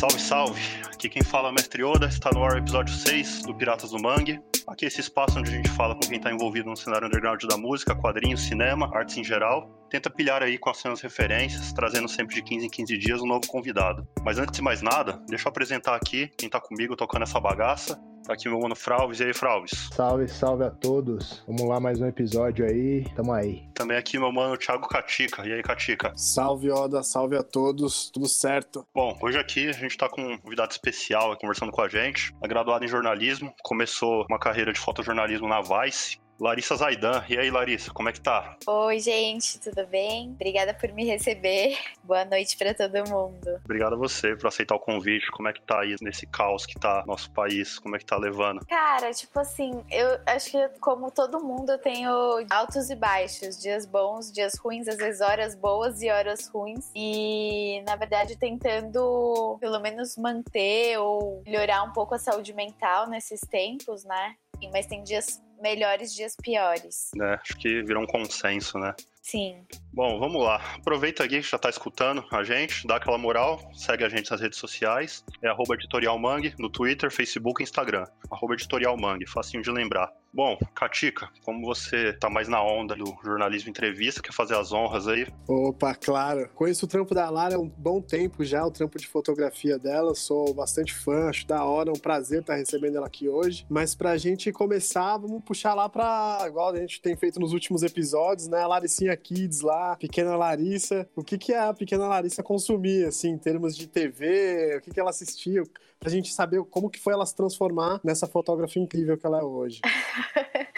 Salve, salve! Aqui quem fala é o Mestre Oda, está no ar o episódio 6 do Piratas do Mangue. Aqui é esse espaço onde a gente fala com quem está envolvido no cenário underground da música, quadrinhos, cinema, artes em geral. Tenta pilhar aí com as suas referências, trazendo sempre de 15 em 15 dias um novo convidado. Mas antes de mais nada, deixa eu apresentar aqui quem está comigo tocando essa bagaça. Tá aqui meu mano Fralves. E aí, Fralves? Salve, salve a todos. Vamos lá, mais um episódio aí. Tamo aí. Também aqui meu mano Thiago Catica. E aí, Catica? Salve, Oda. Salve a todos. Tudo certo? Bom, hoje aqui a gente tá com um convidado especial conversando com a gente. É graduado em jornalismo, começou uma carreira de fotojornalismo na Vice Larissa Zaidan. E aí, Larissa, como é que tá? Oi, gente, tudo bem? Obrigada por me receber. Boa noite para todo mundo. Obrigado a você por aceitar o convite. Como é que tá aí nesse caos que tá nosso país? Como é que tá levando? Cara, tipo assim, eu acho que como todo mundo eu tenho altos e baixos, dias bons, dias ruins, às vezes horas boas e horas ruins. E na verdade tentando pelo menos manter ou melhorar um pouco a saúde mental nesses tempos, né? Mas tem dias melhores dias piores. É, acho que virou um consenso, né? Sim. Bom, vamos lá. Aproveita aqui que já está escutando a gente, dá aquela moral, segue a gente nas redes sociais. É arroba editorialmangue no Twitter, Facebook e Instagram. Arroba editorialmangue, facinho de lembrar. Bom, Katika, como você tá mais na onda do jornalismo entrevista, quer fazer as honras aí? Opa, claro. Conheço o trampo da Lara há um bom tempo já, o trampo de fotografia dela. Sou bastante fã, acho da hora, é um prazer estar recebendo ela aqui hoje. Mas pra gente começar, vamos puxar lá pra, igual a gente tem feito nos últimos episódios, né? A Laricinha Kids lá, Pequena Larissa. O que que a Pequena Larissa consumia, assim, em termos de TV? O que que ela assistia? Pra gente saber como que foi ela se transformar nessa fotógrafa incrível que ela é hoje.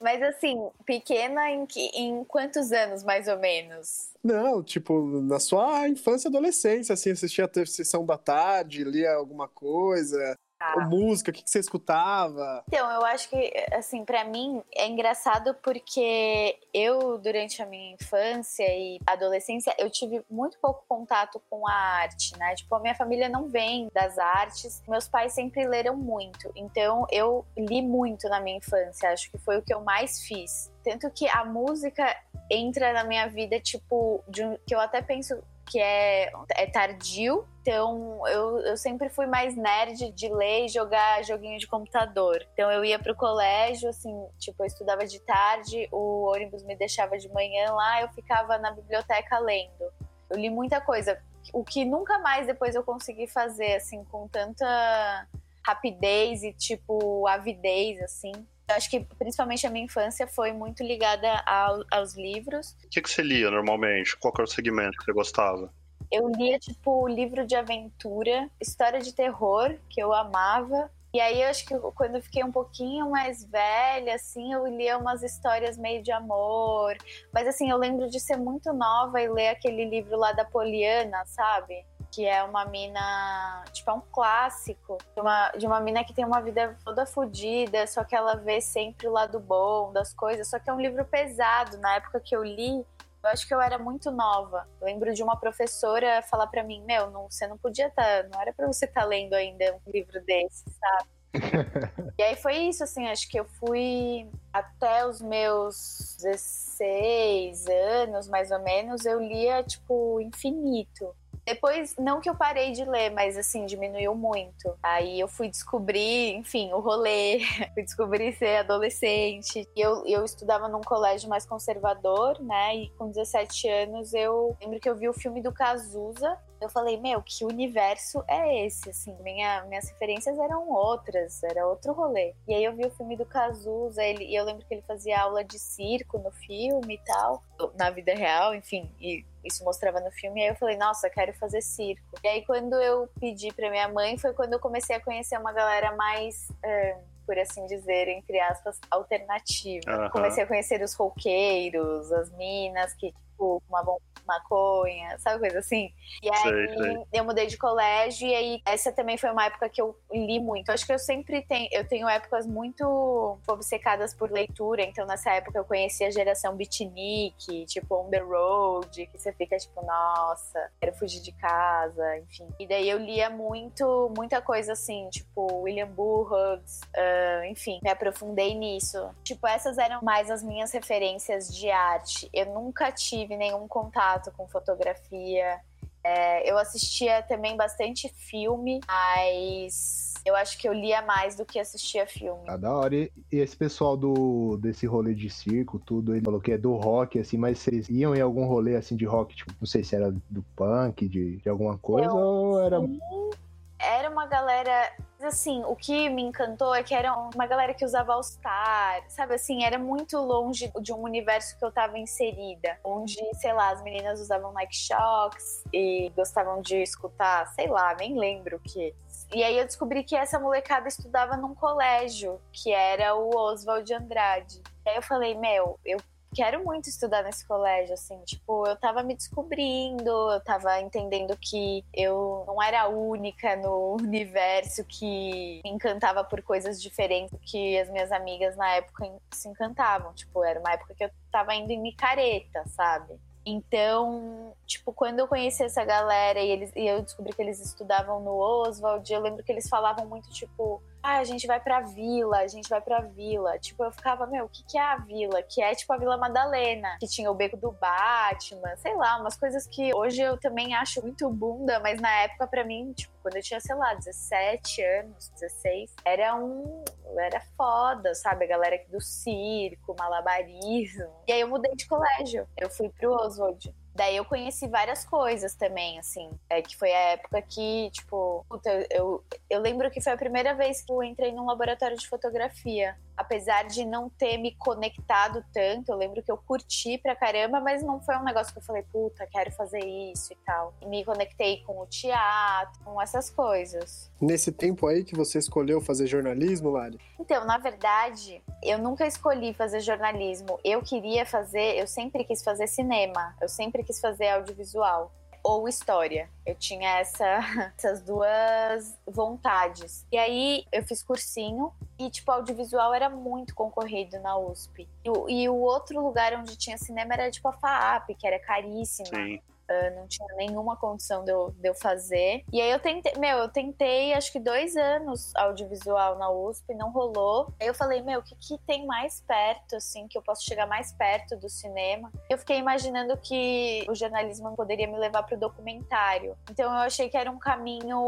Mas assim, pequena em, que, em quantos anos, mais ou menos? Não, tipo, na sua infância e adolescência, assim, assistia a sessão da tarde, lia alguma coisa, ah. música, o que, que, você escutava? Então, eu acho que, assim, para mim é engraçado porque eu, durante a minha infância e adolescência, eu tive muito pouco contato com a arte, né? Tipo, a minha família não vem das artes, meus pais sempre leram muito, então eu li muito na minha infância, acho que foi o que eu mais fiz. Tanto que a música entra na minha vida, tipo, um, que eu até penso que é, é tardio. Então, eu, eu sempre fui mais nerd de ler e jogar joguinho de computador. Então, eu ia pro colégio, assim, tipo, eu estudava de tarde, o ônibus me deixava de manhã lá, eu ficava na biblioteca lendo. Eu li muita coisa, o que nunca mais depois eu consegui fazer, assim, com tanta rapidez e, tipo, avidez, assim. Eu acho que principalmente a minha infância foi muito ligada ao, aos livros. O que, que você lia normalmente? Qual era o segmento que você gostava? Eu lia, tipo, livro de aventura, história de terror, que eu amava. E aí, eu acho que quando eu fiquei um pouquinho mais velha, assim, eu lia umas histórias meio de amor. Mas, assim, eu lembro de ser muito nova e ler aquele livro lá da Poliana, sabe? Que é uma mina, tipo, é um clássico de uma, de uma mina que tem uma vida toda fodida, só que ela vê sempre o lado bom das coisas, só que é um livro pesado. Na época que eu li, eu acho que eu era muito nova. Eu lembro de uma professora falar para mim: Meu, não, você não podia estar, tá, não era para você estar tá lendo ainda um livro desse, sabe? e aí foi isso, assim, acho que eu fui até os meus 16 anos, mais ou menos, eu lia, tipo, infinito. Depois, não que eu parei de ler, mas assim, diminuiu muito. Aí eu fui descobrir, enfim, o rolê, fui descobrir ser adolescente. Eu, eu estudava num colégio mais conservador, né? E com 17 anos eu lembro que eu vi o filme do Cazuza, eu falei, meu, que universo é esse? Assim, minha, minhas referências eram outras, era outro rolê. E aí eu vi o filme do Cazuza, ele, e eu lembro que ele fazia aula de circo no filme e tal, na vida real, enfim, e isso mostrava no filme, e aí eu falei, nossa, quero fazer circo. E aí quando eu pedi pra minha mãe, foi quando eu comecei a conhecer uma galera mais. por assim dizer, entre aspas, alternativa. Uhum. Comecei a conhecer os roqueiros, as minas que, tipo, fumavam maconha, sabe coisa assim? E aí sei, sei. eu mudei de colégio e aí essa também foi uma época que eu li muito. Acho que eu sempre tenho, eu tenho épocas muito obcecadas por leitura, então nessa época eu conheci a geração beatnik, tipo On The Road, que você fica tipo, nossa, quero fugir de casa, enfim. E daí eu lia muito, muita coisa assim, tipo William Burroughs, uh, enfim, me aprofundei nisso. Tipo, essas eram mais as minhas referências de arte. Eu nunca tive nenhum contato com fotografia. É, eu assistia também bastante filme, mas eu acho que eu lia mais do que assistia filme. Ah, da hora. E, e esse pessoal do desse rolê de circo, tudo, ele falou que é do rock, assim, mas vocês iam em algum rolê assim de rock, tipo, não sei se era do punk, de, de alguma coisa, eu, ou era. Sim. Era uma galera assim, o que me encantou é que era uma galera que usava All-Star, sabe assim, era muito longe de um universo que eu tava inserida, onde, sei lá, as meninas usavam Nike Shocks e gostavam de escutar, sei lá, nem lembro o que. E aí eu descobri que essa molecada estudava num colégio, que era o Oswald Andrade. E aí eu falei, meu, eu quero muito estudar nesse colégio, assim, tipo, eu tava me descobrindo, eu tava entendendo que eu não era a única no universo que me encantava por coisas diferentes que as minhas amigas na época se encantavam, tipo, era uma época que eu tava indo em micareta, sabe? Então, tipo, quando eu conheci essa galera e, eles, e eu descobri que eles estudavam no Oswald, eu lembro que eles falavam muito, tipo, ah, a gente vai pra vila, a gente vai pra vila. Tipo, eu ficava, meu, o que, que é a vila? Que é tipo a Vila Madalena, que tinha o beco do Batman, sei lá, umas coisas que hoje eu também acho muito bunda, mas na época para mim, tipo, quando eu tinha, sei lá, 17 anos, 16, era um. Era foda, sabe? A galera do circo, malabarismo. E aí eu mudei de colégio. Eu fui pro Oswald. Daí eu conheci várias coisas também, assim. É que foi a época que, tipo, puta, eu, eu lembro que foi a primeira vez que eu entrei num laboratório de fotografia apesar de não ter me conectado tanto, eu lembro que eu curti pra caramba, mas não foi um negócio que eu falei, puta, quero fazer isso e tal. E me conectei com o teatro, com essas coisas. Nesse tempo aí que você escolheu fazer jornalismo, Lari? Então, na verdade, eu nunca escolhi fazer jornalismo. Eu queria fazer, eu sempre quis fazer cinema, eu sempre quis fazer audiovisual ou história. Eu tinha essa, essas duas vontades. E aí eu fiz cursinho e, tipo, audiovisual era muito concorrido na USP. E, e o outro lugar onde tinha cinema era, tipo, a FAAP, que era caríssima. Sim. Uh, não tinha nenhuma condição de eu, de eu fazer. E aí eu tentei, meu, eu tentei acho que dois anos audiovisual na USP, não rolou. Aí eu falei, meu, o que, que tem mais perto, assim, que eu posso chegar mais perto do cinema? Eu fiquei imaginando que o jornalismo poderia me levar pro documentário. Então eu achei que era um caminho.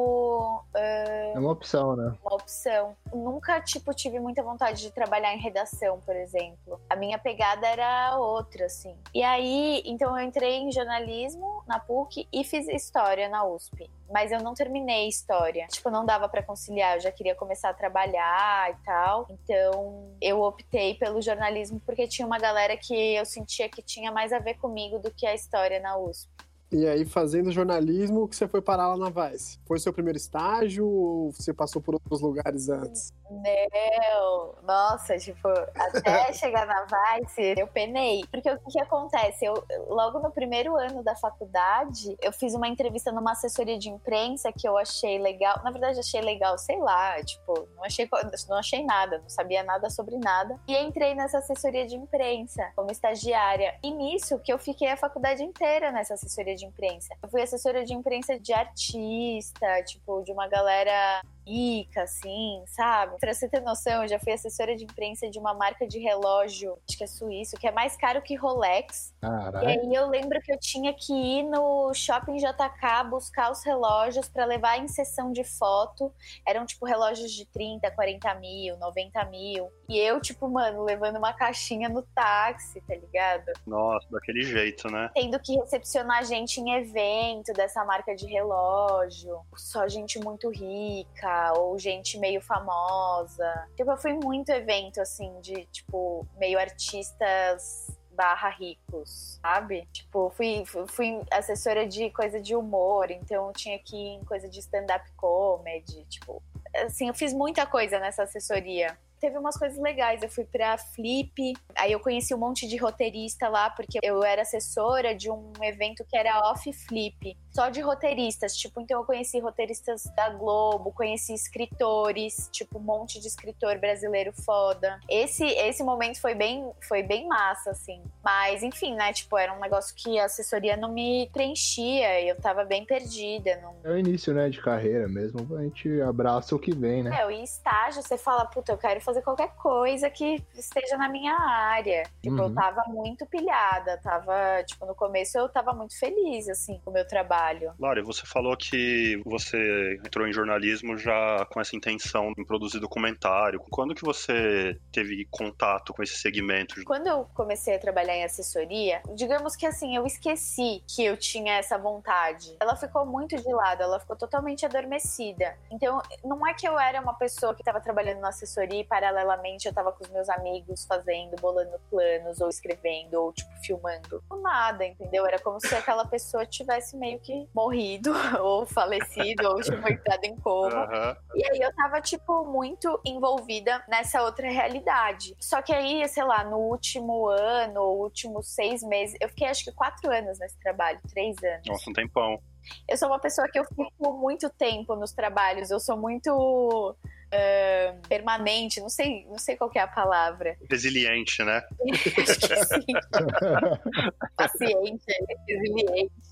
Uh, é uma opção, né? Uma opção. Nunca, tipo, tive muita vontade de trabalhar em redação, por exemplo. A minha pegada era outra, assim. E aí, então eu entrei em jornalismo na PUC e fiz história na USP. Mas eu não terminei história. Tipo, não dava para conciliar. Eu já queria começar a trabalhar e tal. Então, eu optei pelo jornalismo porque tinha uma galera que eu sentia que tinha mais a ver comigo do que a história na USP. E aí, fazendo jornalismo, que você foi parar lá na Vice? Foi seu primeiro estágio ou você passou por outros lugares antes? Não, nossa, tipo, até chegar na Vice, eu penei. Porque o que, que acontece? Eu, logo no primeiro ano da faculdade, eu fiz uma entrevista numa assessoria de imprensa que eu achei legal. Na verdade, achei legal, sei lá, tipo, não achei, não achei nada, não sabia nada sobre nada. E entrei nessa assessoria de imprensa como estagiária. E nisso que eu fiquei a faculdade inteira nessa assessoria de de imprensa. Eu fui assessora de imprensa de artista, tipo, de uma galera rica, assim, sabe? Pra você ter noção, eu já fui assessora de imprensa de uma marca de relógio, acho que é suíço, que é mais caro que Rolex. Caralho. E aí eu lembro que eu tinha que ir no shopping JK buscar os relógios para levar em sessão de foto. Eram, tipo, relógios de 30, 40 mil, 90 mil. E eu, tipo, mano, levando uma caixinha no táxi, tá ligado? Nossa, daquele jeito, né? Tendo que recepcionar gente em evento dessa marca de relógio. Só gente muito rica ou gente meio famosa. Tipo, eu fui muito evento, assim, de, tipo, meio artistas barra ricos, sabe? Tipo, fui, fui assessora de coisa de humor, então eu tinha que ir em coisa de stand-up comedy, tipo... Assim, eu fiz muita coisa nessa assessoria teve umas coisas legais. Eu fui pra Flip, aí eu conheci um monte de roteirista lá, porque eu era assessora de um evento que era Off Flip, só de roteiristas. Tipo, então eu conheci roteiristas da Globo, conheci escritores, tipo, um monte de escritor brasileiro foda. Esse, esse momento foi bem, foi bem massa, assim. Mas, enfim, né? Tipo, era um negócio que a assessoria não me preenchia, eu tava bem perdida. Não... É o início, né, de carreira mesmo. A gente abraça o que vem, né? É, e estágio, você fala, puta, eu quero fazer fazer qualquer coisa que esteja na minha área. Tipo, uhum. eu tava muito pilhada, tava, tipo, no começo eu tava muito feliz, assim, com o meu trabalho trabalho. Lari, você falou que você entrou em jornalismo já com essa intenção de produzir documentário. Quando que você teve contato com esse segmento? Quando eu comecei a trabalhar em assessoria, digamos que assim, eu esqueci que eu tinha essa vontade. Ela ficou muito de lado, ela ficou totalmente adormecida. Então, não é que eu era uma pessoa que estava trabalhando na assessoria e paralelamente eu estava com os meus amigos fazendo, bolando planos ou escrevendo ou tipo filmando. Nada, entendeu? Era como se aquela pessoa tivesse meio que morrido ou falecido ou tipo entrado em coma. Uhum. E aí eu tava tipo muito envolvida nessa outra realidade. Só que aí, sei lá, no último ano, ou últimos seis meses, eu fiquei acho que quatro anos nesse trabalho, três anos. Nossa, um tempão. Eu sou uma pessoa que eu fico muito tempo nos trabalhos, eu sou muito uh, permanente, não sei, não sei qual é a palavra. Resiliente, né? Acho que sim. Paciente, resiliente.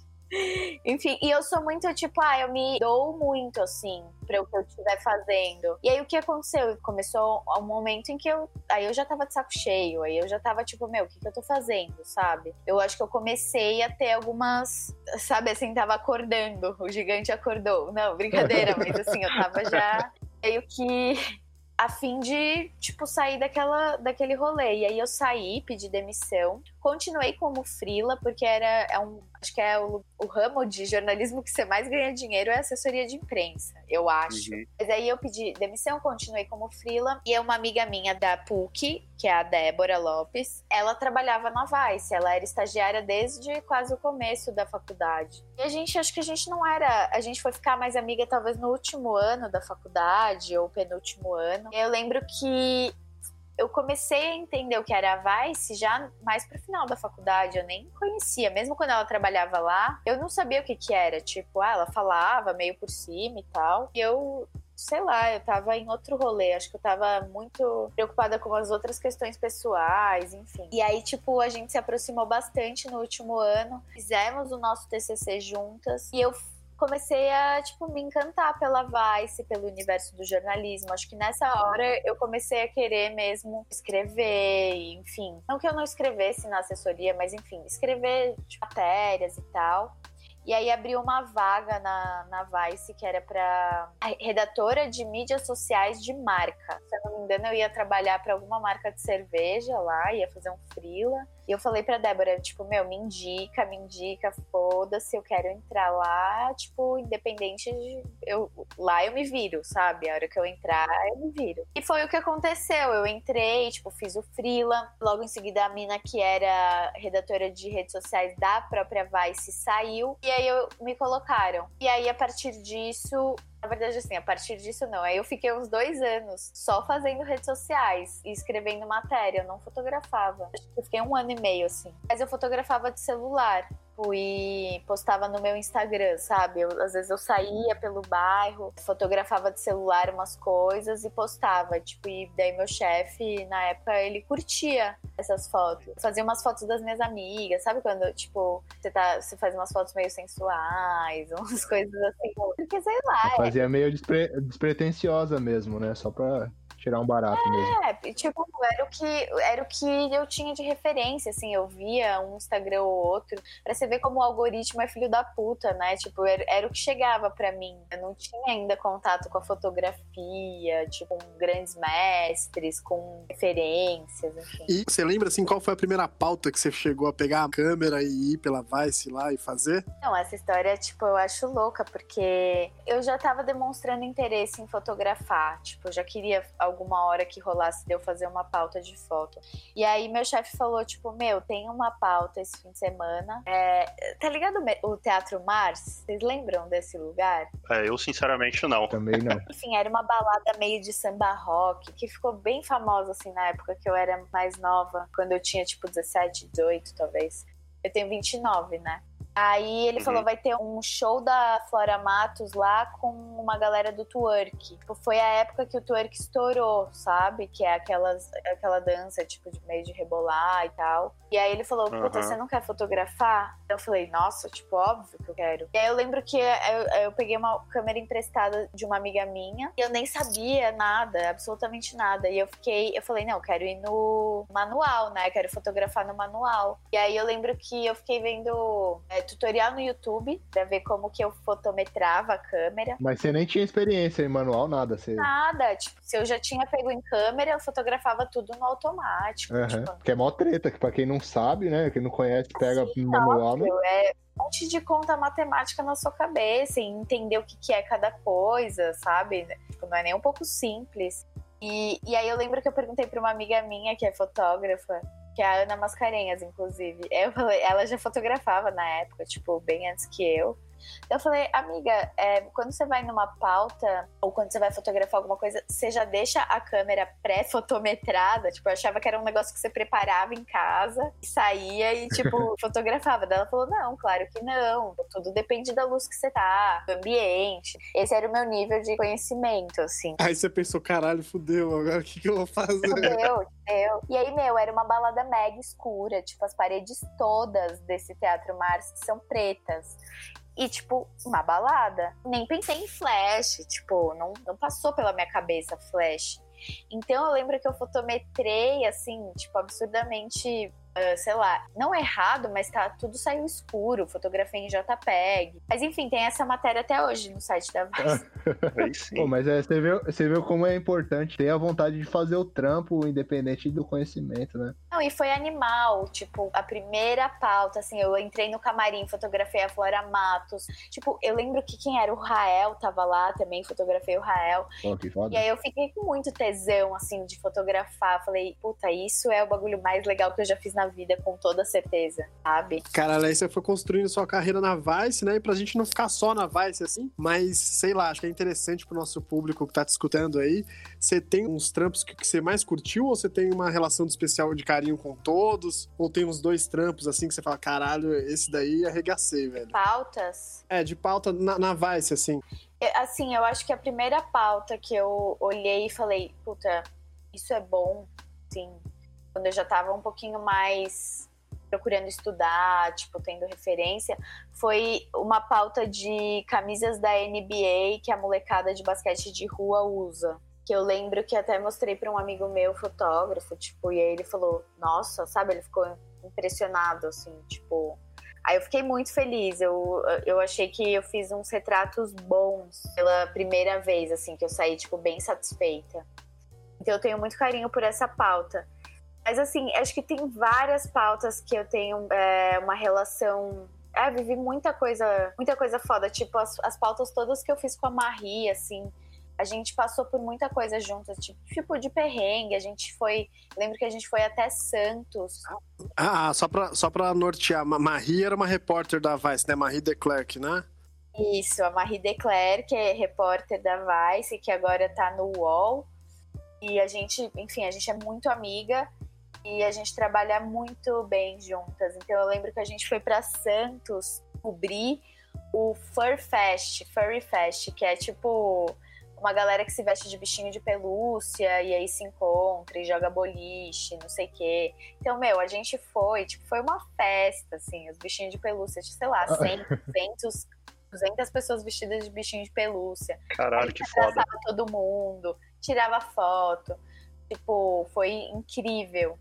Enfim, e eu sou muito tipo, ah, eu me dou muito, assim, para o que eu estiver fazendo. E aí o que aconteceu? Começou um momento em que eu. Aí eu já tava de saco cheio, aí eu já tava tipo, meu, o que, que eu tô fazendo, sabe? Eu acho que eu comecei a ter algumas. Sabe assim, tava acordando, o gigante acordou. Não, brincadeira, mas assim, eu tava já meio que a fim de, tipo, sair daquela, daquele rolê. E aí eu saí, pedi demissão, continuei como frila, porque era é um, acho que é o, o, ramo de jornalismo que você mais ganha dinheiro é assessoria de imprensa, eu acho. Uhum. Mas aí eu pedi demissão, continuei como frila, e é uma amiga minha da PUC, que é a Débora Lopes, ela trabalhava na Vice, ela era estagiária desde quase o começo da faculdade. E a gente, acho que a gente não era, a gente foi ficar mais amiga talvez no último ano da faculdade, ou penúltimo ano. E eu lembro que eu comecei a entender o que era a Vice já mais pro final da faculdade. Eu nem conhecia. Mesmo quando ela trabalhava lá, eu não sabia o que que era. Tipo, ah, ela falava meio por cima e tal. E eu sei lá, eu tava em outro rolê. Acho que eu tava muito preocupada com as outras questões pessoais, enfim. E aí, tipo, a gente se aproximou bastante no último ano. Fizemos o nosso TCC juntas. E eu comecei a, tipo, me encantar pela Vice, pelo universo do jornalismo. Acho que nessa hora eu comecei a querer mesmo escrever, enfim. Não que eu não escrevesse na assessoria, mas enfim, escrever tipo, matérias e tal. E aí abriu uma vaga na, na Vice que era para redatora de mídias sociais de marca. Se eu não me engano, eu ia trabalhar para alguma marca de cerveja lá, ia fazer um freela. E eu falei pra Débora, tipo, meu, me indica, me indica, foda-se, eu quero entrar lá, tipo, independente de. Eu, lá eu me viro, sabe? A hora que eu entrar, eu me viro. E foi o que aconteceu. Eu entrei, tipo, fiz o Freela. Logo em seguida, a mina que era redatora de redes sociais da própria Vice saiu. E aí eu, me colocaram. E aí, a partir disso, na verdade, assim, a partir disso não. Aí eu fiquei uns dois anos só fazendo redes sociais e escrevendo matéria. Eu não fotografava. Eu fiquei um ano e meio, assim. Mas eu fotografava de celular e postava no meu Instagram, sabe? Eu, às vezes eu saía pelo bairro, fotografava de celular umas coisas e postava, tipo, e daí meu chefe, na época, ele curtia essas fotos. Fazia umas fotos das minhas amigas, sabe quando, tipo, você, tá, você faz umas fotos meio sensuais, umas coisas assim, porque sei lá. Fazia é... meio despre... despretensiosa mesmo, né? Só pra tirar um barato é, mesmo. É, tipo, era o que era o que eu tinha de referência, assim, eu via um Instagram ou outro, para você ver como o algoritmo é filho da puta, né? Tipo, era, era o que chegava para mim. Eu não tinha ainda contato com a fotografia, tipo, com grandes mestres, com referências, enfim. E você lembra assim qual foi a primeira pauta que você chegou a pegar a câmera e ir pela Vice lá e fazer? Não, essa história, tipo, eu acho louca, porque eu já tava demonstrando interesse em fotografar, tipo, eu já queria alguma hora que rolasse de eu fazer uma pauta de foto. E aí meu chefe falou, tipo, meu, tem uma pauta esse fim de semana. É, tá ligado o Teatro Mars? Vocês lembram desse lugar? É, eu sinceramente não. Também não. Enfim, era uma balada meio de samba rock, que ficou bem famosa, assim, na época que eu era mais nova, quando eu tinha, tipo, 17, 18, talvez. Eu tenho 29, né? Aí ele uhum. falou, vai ter um show da Flora Matos lá com uma galera do twerk. Tipo, foi a época que o twerk estourou, sabe? Que é aquelas, aquela dança, tipo, de meio de rebolar e tal. E aí ele falou, puta, uhum. você não quer fotografar? Eu falei, nossa, tipo, óbvio que eu quero. E aí eu lembro que eu, eu peguei uma câmera emprestada de uma amiga minha e eu nem sabia nada, absolutamente nada. E eu fiquei, eu falei, não, eu quero ir no manual, né? Eu quero fotografar no manual. E aí eu lembro que eu fiquei vendo é, tutorial no YouTube pra ver como que eu fotometrava a câmera. Mas você nem tinha experiência em manual, nada. Você... Nada, tipo, se eu já tinha pego em câmera, eu fotografava tudo no automático. Uhum. Tipo, Que é mó treta, que pra quem não sabe, né? Quem não conhece, pega Sim, no manual. né? óbvio, é um monte de conta matemática na sua cabeça e entender o que, que é cada coisa, sabe? Tipo, não é nem um pouco simples. E, e aí eu lembro que eu perguntei pra uma amiga minha, que é fotógrafa, que é a Ana Mascarenhas, inclusive. Eu ela já fotografava na época, tipo, bem antes que eu. Então eu falei, amiga, é, quando você vai numa pauta, ou quando você vai fotografar alguma coisa, você já deixa a câmera pré-fotometrada? Tipo, eu achava que era um negócio que você preparava em casa, e saía e, tipo, fotografava. Daí ela falou, não, claro que não. Tudo depende da luz que você tá, do ambiente. Esse era o meu nível de conhecimento, assim. Aí você pensou, caralho, fudeu, agora o que, que eu vou fazer? Entendeu? Entendeu? E aí, meu, era uma balada mega escura. Tipo, as paredes todas desse Teatro Mars são pretas. E, tipo, uma balada. Nem pensei em flash. Tipo, não, não passou pela minha cabeça flash. Então eu lembro que eu fotometrei, assim, tipo, absurdamente. Ah, sei lá, não errado, mas tá, tudo saiu escuro, fotografei em JPEG. Mas enfim, tem essa matéria até hoje no site da Vice. Pô, mas é, você, viu, você viu como é importante ter a vontade de fazer o trampo independente do conhecimento, né? Não, e foi animal, tipo, a primeira pauta, assim, eu entrei no camarim, fotografei a Flora Matos. Tipo, eu lembro que quem era o Rael tava lá também, fotografei o Rael. Pô, que foda. E aí eu fiquei com muito tesão, assim, de fotografar. Falei, puta, isso é o bagulho mais legal que eu já fiz na vida, com toda certeza, sabe? Caralho, aí você foi construindo sua carreira na Vice, né? E pra gente não ficar só na Vice, assim. Mas, sei lá, acho que é interessante pro nosso público que tá te escutando aí. Você tem uns trampos que, que você mais curtiu? Ou você tem uma relação de especial de carinho com todos? Ou tem uns dois trampos, assim, que você fala, caralho, esse daí arregacei, velho. Pautas. É, de pauta na, na Vice, assim. Eu- Assim, eu acho que a primeira pauta que eu olhei e falei, puta, isso é bom, assim, quando eu já tava um pouquinho mais procurando estudar, tipo, tendo referência, foi uma pauta de camisas da NBA que a molecada de basquete de rua usa. Que eu lembro que até mostrei para um amigo meu, fotógrafo, tipo, e aí ele falou, nossa, sabe, ele ficou impressionado, assim, tipo, Aí eu fiquei muito feliz. Eu, eu achei que eu fiz uns retratos bons pela primeira vez, assim, que eu saí, tipo, bem satisfeita. Então eu tenho muito carinho por essa pauta. Mas, assim, acho que tem várias pautas que eu tenho é, uma relação. É, vivi muita coisa, muita coisa foda. Tipo, as, as pautas todas que eu fiz com a Marie, assim. A gente passou por muita coisa juntas, tipo, tipo de perrengue. A gente foi. Lembro que a gente foi até Santos. Ah, só pra, só pra nortear, Ma- Marie era uma repórter da Vice, né? Marie de Klerk, né? Isso, a Marie Declerc, que é repórter da Vice, que agora tá no UOL. E a gente, enfim, a gente é muito amiga e a gente trabalha muito bem juntas. Então eu lembro que a gente foi para Santos cobrir o Fur Fest, Furry Fest, que é tipo uma galera que se veste de bichinho de pelúcia e aí se encontra e joga boliche, não sei o quê. Então, meu, a gente foi, tipo, foi uma festa, assim, os bichinhos de pelúcia, sei lá, 100, 200, 200 pessoas vestidas de bichinho de pelúcia. Caralho, que foda. todo mundo, tirava foto. Tipo, foi incrível.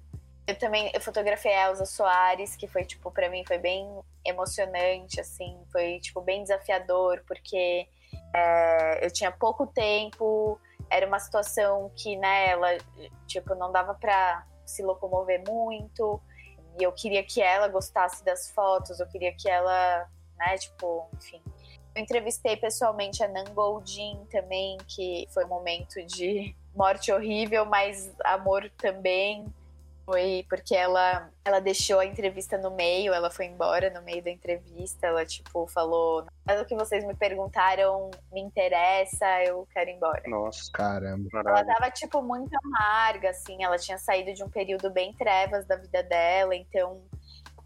Eu também eu fotografei a Elza Soares, que foi, tipo, pra mim foi bem emocionante, assim. Foi, tipo, bem desafiador, porque é, eu tinha pouco tempo, era uma situação que, né, ela, tipo, não dava pra se locomover muito. E eu queria que ela gostasse das fotos, eu queria que ela, né, tipo, enfim. Eu entrevistei pessoalmente a Nan Goldin também, que foi um momento de morte horrível, mas amor também. Foi porque ela, ela deixou a entrevista no meio, ela foi embora no meio da entrevista, ela, tipo, falou: Mas o que vocês me perguntaram me interessa, eu quero ir embora. Nossa, Caramba. Ela tava, tipo, muito amarga, assim. Ela tinha saído de um período bem trevas da vida dela, então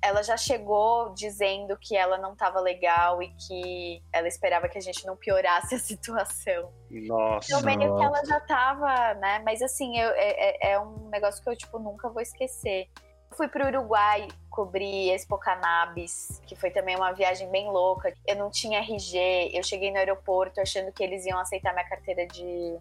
ela já chegou dizendo que ela não tava legal e que ela esperava que a gente não piorasse a situação. Nossa. Então, meio que ela já tava, né? Mas assim, eu- é, é- é um negócio que eu, tipo, nunca vou esquecer. Eu fui pro Uruguai cobrir Expo Cannabis, que foi também uma viagem bem louca. Eu não tinha RG, eu cheguei no aeroporto achando que eles iam aceitar minha carteira de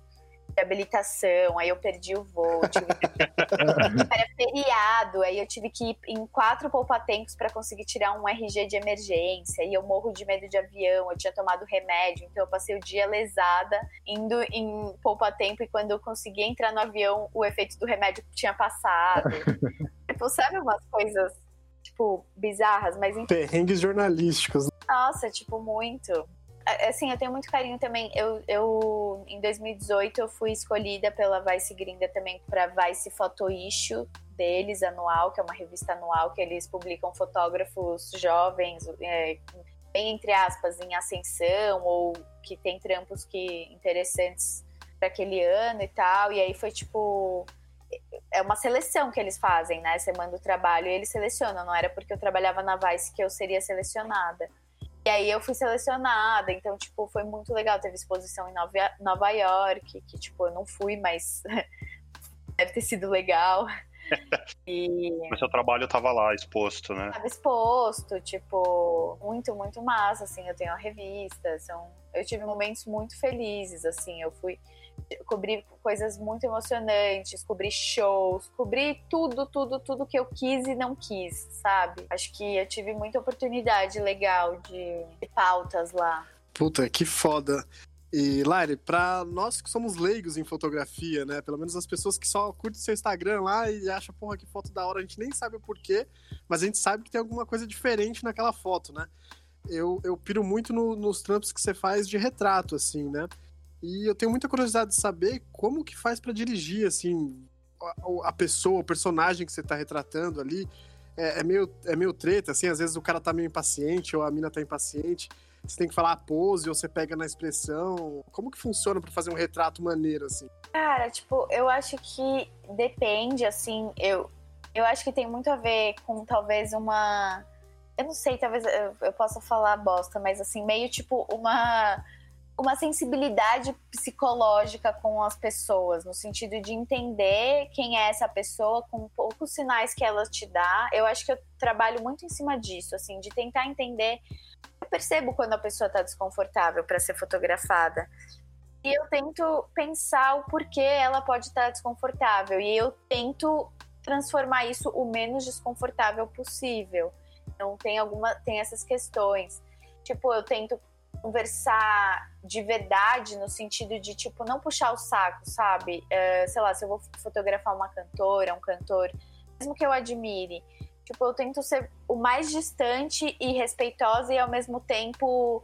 habilitação, aí eu perdi o voo, tive era feriado, aí eu tive que ir em quatro poupatempos para conseguir tirar um RG de emergência, e eu morro de medo de avião, eu tinha tomado remédio, então eu passei o dia lesada, indo em poupatempo, e quando eu consegui entrar no avião, o efeito do remédio tinha passado. tipo, sabe umas coisas, tipo, bizarras, mas... Perrengues jornalísticos. Nossa, tipo, muito assim, eu tenho muito carinho também. Eu, eu em 2018 eu fui escolhida pela Vice Gringa também para Vice Photo Issue deles anual, que é uma revista anual que eles publicam fotógrafos jovens, é, bem entre aspas, em ascensão ou que tem trampos que interessantes para aquele ano e tal. E aí foi tipo é uma seleção que eles fazem, né? Você manda o trabalho e eles selecionam. Não era porque eu trabalhava na Vice que eu seria selecionada. E aí eu fui selecionada, então, tipo, foi muito legal. Teve exposição em Nova, Nova York, que, tipo, eu não fui, mas deve ter sido legal. E... Mas seu trabalho tava lá exposto, né? Tava exposto, tipo, muito, muito massa, assim, eu tenho a revista, são... eu tive momentos muito felizes, assim, eu fui cobri coisas muito emocionantes, cobri shows, cobri tudo, tudo, tudo que eu quis e não quis, sabe? Acho que eu tive muita oportunidade legal de, de pautas lá. Puta, que foda. E, Lari, pra nós que somos leigos em fotografia, né? Pelo menos as pessoas que só curtem seu Instagram lá e acham, porra, que foto da hora, a gente nem sabe o porquê, mas a gente sabe que tem alguma coisa diferente naquela foto, né? Eu, eu piro muito no, nos trampos que você faz de retrato, assim, né? E eu tenho muita curiosidade de saber como que faz para dirigir, assim, a, a, pessoa, o personagem que você tá retratando ali. É, é, meio, é meio treta, assim, às vezes o cara tá meio impaciente ou a mina tá impaciente. Você tem que falar a pose ou você pega na expressão. Como que funciona para fazer um retrato maneiro, assim? Cara, tipo, eu acho que depende, assim, eu, eu acho que tem muito a ver com talvez uma. Eu não sei, talvez eu, eu possa falar bosta, mas assim, meio tipo uma uma sensibilidade psicológica com as pessoas, no sentido de entender quem é essa pessoa com poucos sinais que ela te dá. Eu acho que eu trabalho muito em cima disso, assim, de tentar entender. Eu percebo quando a pessoa está desconfortável para ser fotografada. E eu tento pensar o porquê ela pode estar tá desconfortável. E eu tento transformar isso o menos desconfortável possível. Então tem alguma tem essas questões. Tipo, eu tento conversar de verdade no sentido de, tipo, não puxar o saco, sabe? É, sei lá, se eu vou fotografar uma cantora, um cantor, mesmo que eu admire, tipo, eu tento ser o mais distante e respeitosa e ao mesmo tempo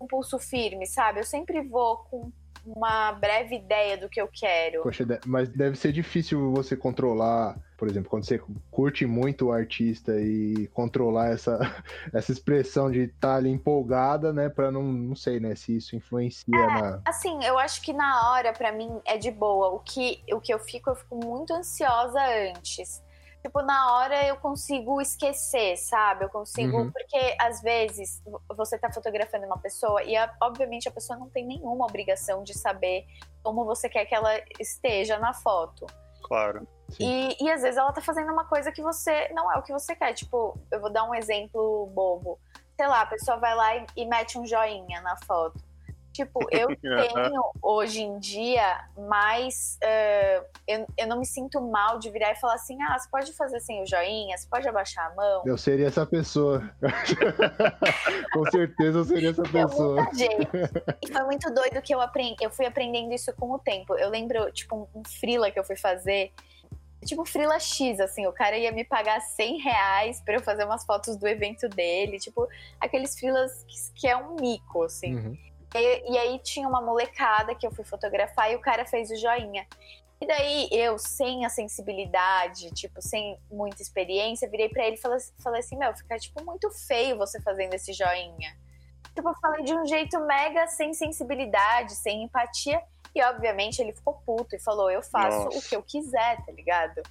um pulso firme, sabe? Eu sempre vou com uma breve ideia do que eu quero. Poxa, mas deve ser difícil você controlar, por exemplo, quando você curte muito o artista e controlar essa, essa expressão de estar tá ali empolgada, né, para não, não sei, né, se isso influencia é, na Assim, eu acho que na hora para mim é de boa. O que o que eu fico, eu fico muito ansiosa antes tipo, na hora eu consigo esquecer, sabe? Eu consigo. Uhum. Porque às vezes você tá fotografando uma pessoa e, obviamente, a pessoa não tem nenhuma obrigação de saber como você quer que ela esteja na foto. Claro. E, e às vezes ela tá fazendo uma coisa que você não é o que você quer. Tipo, eu vou dar um exemplo bobo. Sei lá, a pessoa vai lá e, e mete um joinha na foto. Tipo, eu tenho hoje em dia mais. Uh, eu, eu não me sinto mal de virar e falar assim: ah, você pode fazer sem o joinha, você pode abaixar a mão. Eu seria essa pessoa. com certeza eu seria essa pessoa. E foi muito doido que eu aprendi. Eu fui aprendendo isso com o tempo. Eu lembro, tipo, um, um frila que eu fui fazer tipo frila X, assim, o cara ia me pagar 100 reais pra eu fazer umas fotos do evento dele, tipo, aqueles frilas que, que é um mico, assim. Uhum. E, e, aí tinha uma molecada que eu fui fotografar e o cara fez o joinha. E daí eu, sem a sensibilidade, tipo, sem muita experiência, virei para ele e falei, falei assim: Meu, fica tipo muito feio você fazendo esse joinha. Tipo, eu falei de um jeito mega sem sensibilidade, sem empatia. E obviamente ele ficou puto e falou: Eu faço Nossa. o que eu quiser, tá ligado?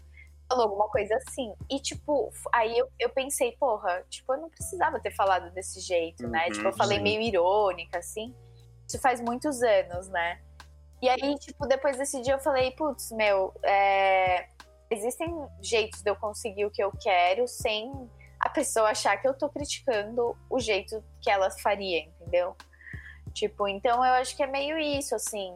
Falou alguma coisa assim. E, tipo, aí eu, eu pensei, porra, tipo, eu não precisava ter falado desse jeito, né? Uhum, tipo, eu falei sim. meio irônica, assim. Isso faz muitos anos, né? E aí, tipo, depois desse dia eu falei, putz, meu, é... existem jeitos de eu conseguir o que eu quero sem a pessoa achar que eu tô criticando o jeito que ela faria, entendeu? Tipo, então eu acho que é meio isso, assim.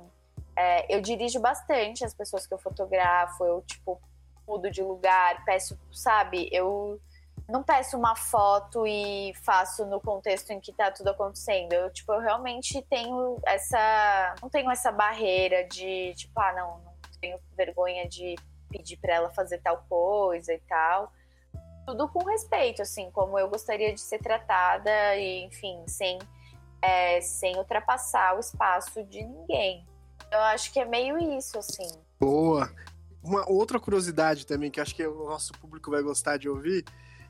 É, eu dirijo bastante as pessoas que eu fotografo, eu, tipo, mudo de lugar, peço, sabe? Eu não peço uma foto e faço no contexto em que tá tudo acontecendo. Eu, tipo, eu realmente tenho essa. Não tenho essa barreira de, tipo, ah, não, não tenho vergonha de pedir para ela fazer tal coisa e tal. Tudo com respeito, assim, como eu gostaria de ser tratada, e, enfim, sem, é, sem ultrapassar o espaço de ninguém. Eu acho que é meio isso, assim. Boa. Uma outra curiosidade também, que acho que o nosso público vai gostar de ouvir,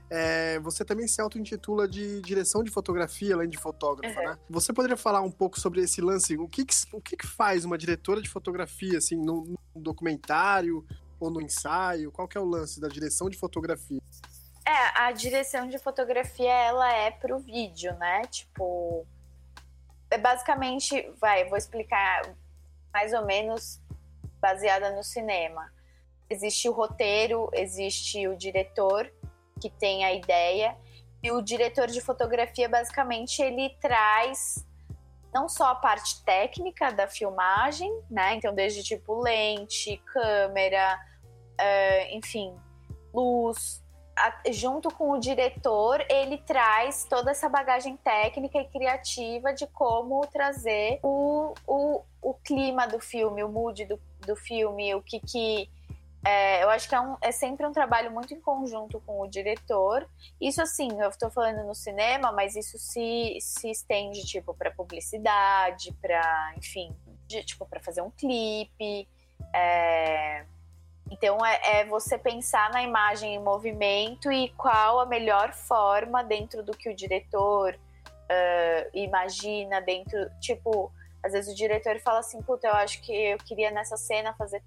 é, você também se auto-intitula de direção de fotografia, além de fotógrafa, uhum. né? Você poderia falar um pouco sobre esse lance? O que, que o que, que, faz uma diretora de fotografia, assim, num, documentário ou no ensaio? Qual que é o lance da direção de fotografia? É, a direção de fotografia, ela é pro vídeo, né? Tipo, é basicamente, vai, vou explicar mais ou menos baseada no cinema. Existe o roteiro, existe o diretor que tem a ideia e o diretor de fotografia basicamente ele traz não só a parte técnica da filmagem, né? Então desde tipo lente, câmera, uh, enfim, luz, junto com o diretor, ele traz toda essa bagagem técnica e criativa de como trazer o, o, o clima do filme, o mood do, do filme, o que que. É, eu acho que é, um, é sempre um trabalho muito em conjunto com o diretor. Isso, assim, eu estou falando no cinema, mas isso se, se estende, tipo, para publicidade, para, enfim, de, tipo, para fazer um clipe. É, então é, é, você pensar na imagem em movimento e qual a melhor forma dentro do que o diretor uh, imagina, dentro. Tipo, às vezes o diretor fala assim, puta, eu acho que eu queria nessa cena fazer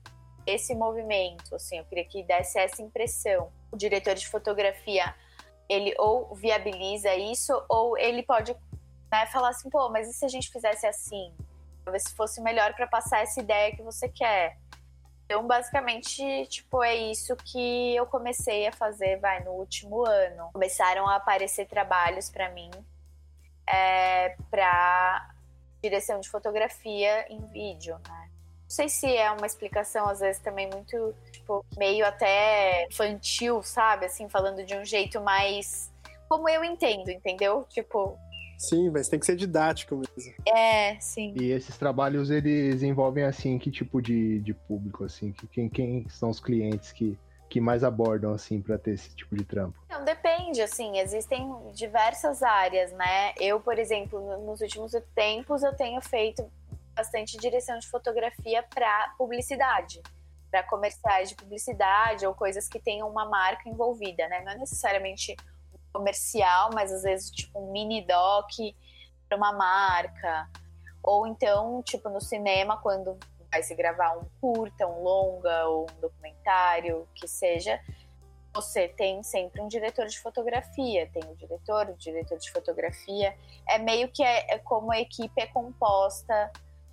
esse movimento, assim, eu queria que desse essa impressão. O diretor de fotografia, ele ou viabiliza isso, ou ele pode né, falar assim, pô, mas e se a gente fizesse assim? Talvez fosse melhor para passar essa ideia que você quer. Então, basicamente, tipo, é isso que eu comecei a fazer, vai, no último ano. Começaram a aparecer trabalhos para mim é, para direção de fotografia em vídeo, né? Não sei se é uma explicação, às vezes, também muito, tipo, meio até infantil, sabe? Assim, falando de um jeito mais como eu entendo, entendeu? Tipo, Sim, mas tem que ser didático mesmo. É, sim. E esses trabalhos, eles envolvem, assim, que tipo de, de público, assim? Que, quem, quem são os clientes que, que mais abordam, assim, para ter esse tipo de trampo? Não, depende, assim, existem diversas áreas, né? Eu, por exemplo, nos últimos tempos, eu tenho feito bastante direção de fotografia para publicidade para comerciais de publicidade ou coisas que tenham uma marca envolvida, né? Não é necessariamente comercial, mas às vezes tipo um mini doc para uma marca. Ou então, tipo, no cinema, quando vai se gravar um curta, um longa ou um documentário, que seja, você tem sempre um diretor de fotografia, tem o diretor, o diretor de fotografia. É meio que é, é como a equipe é composta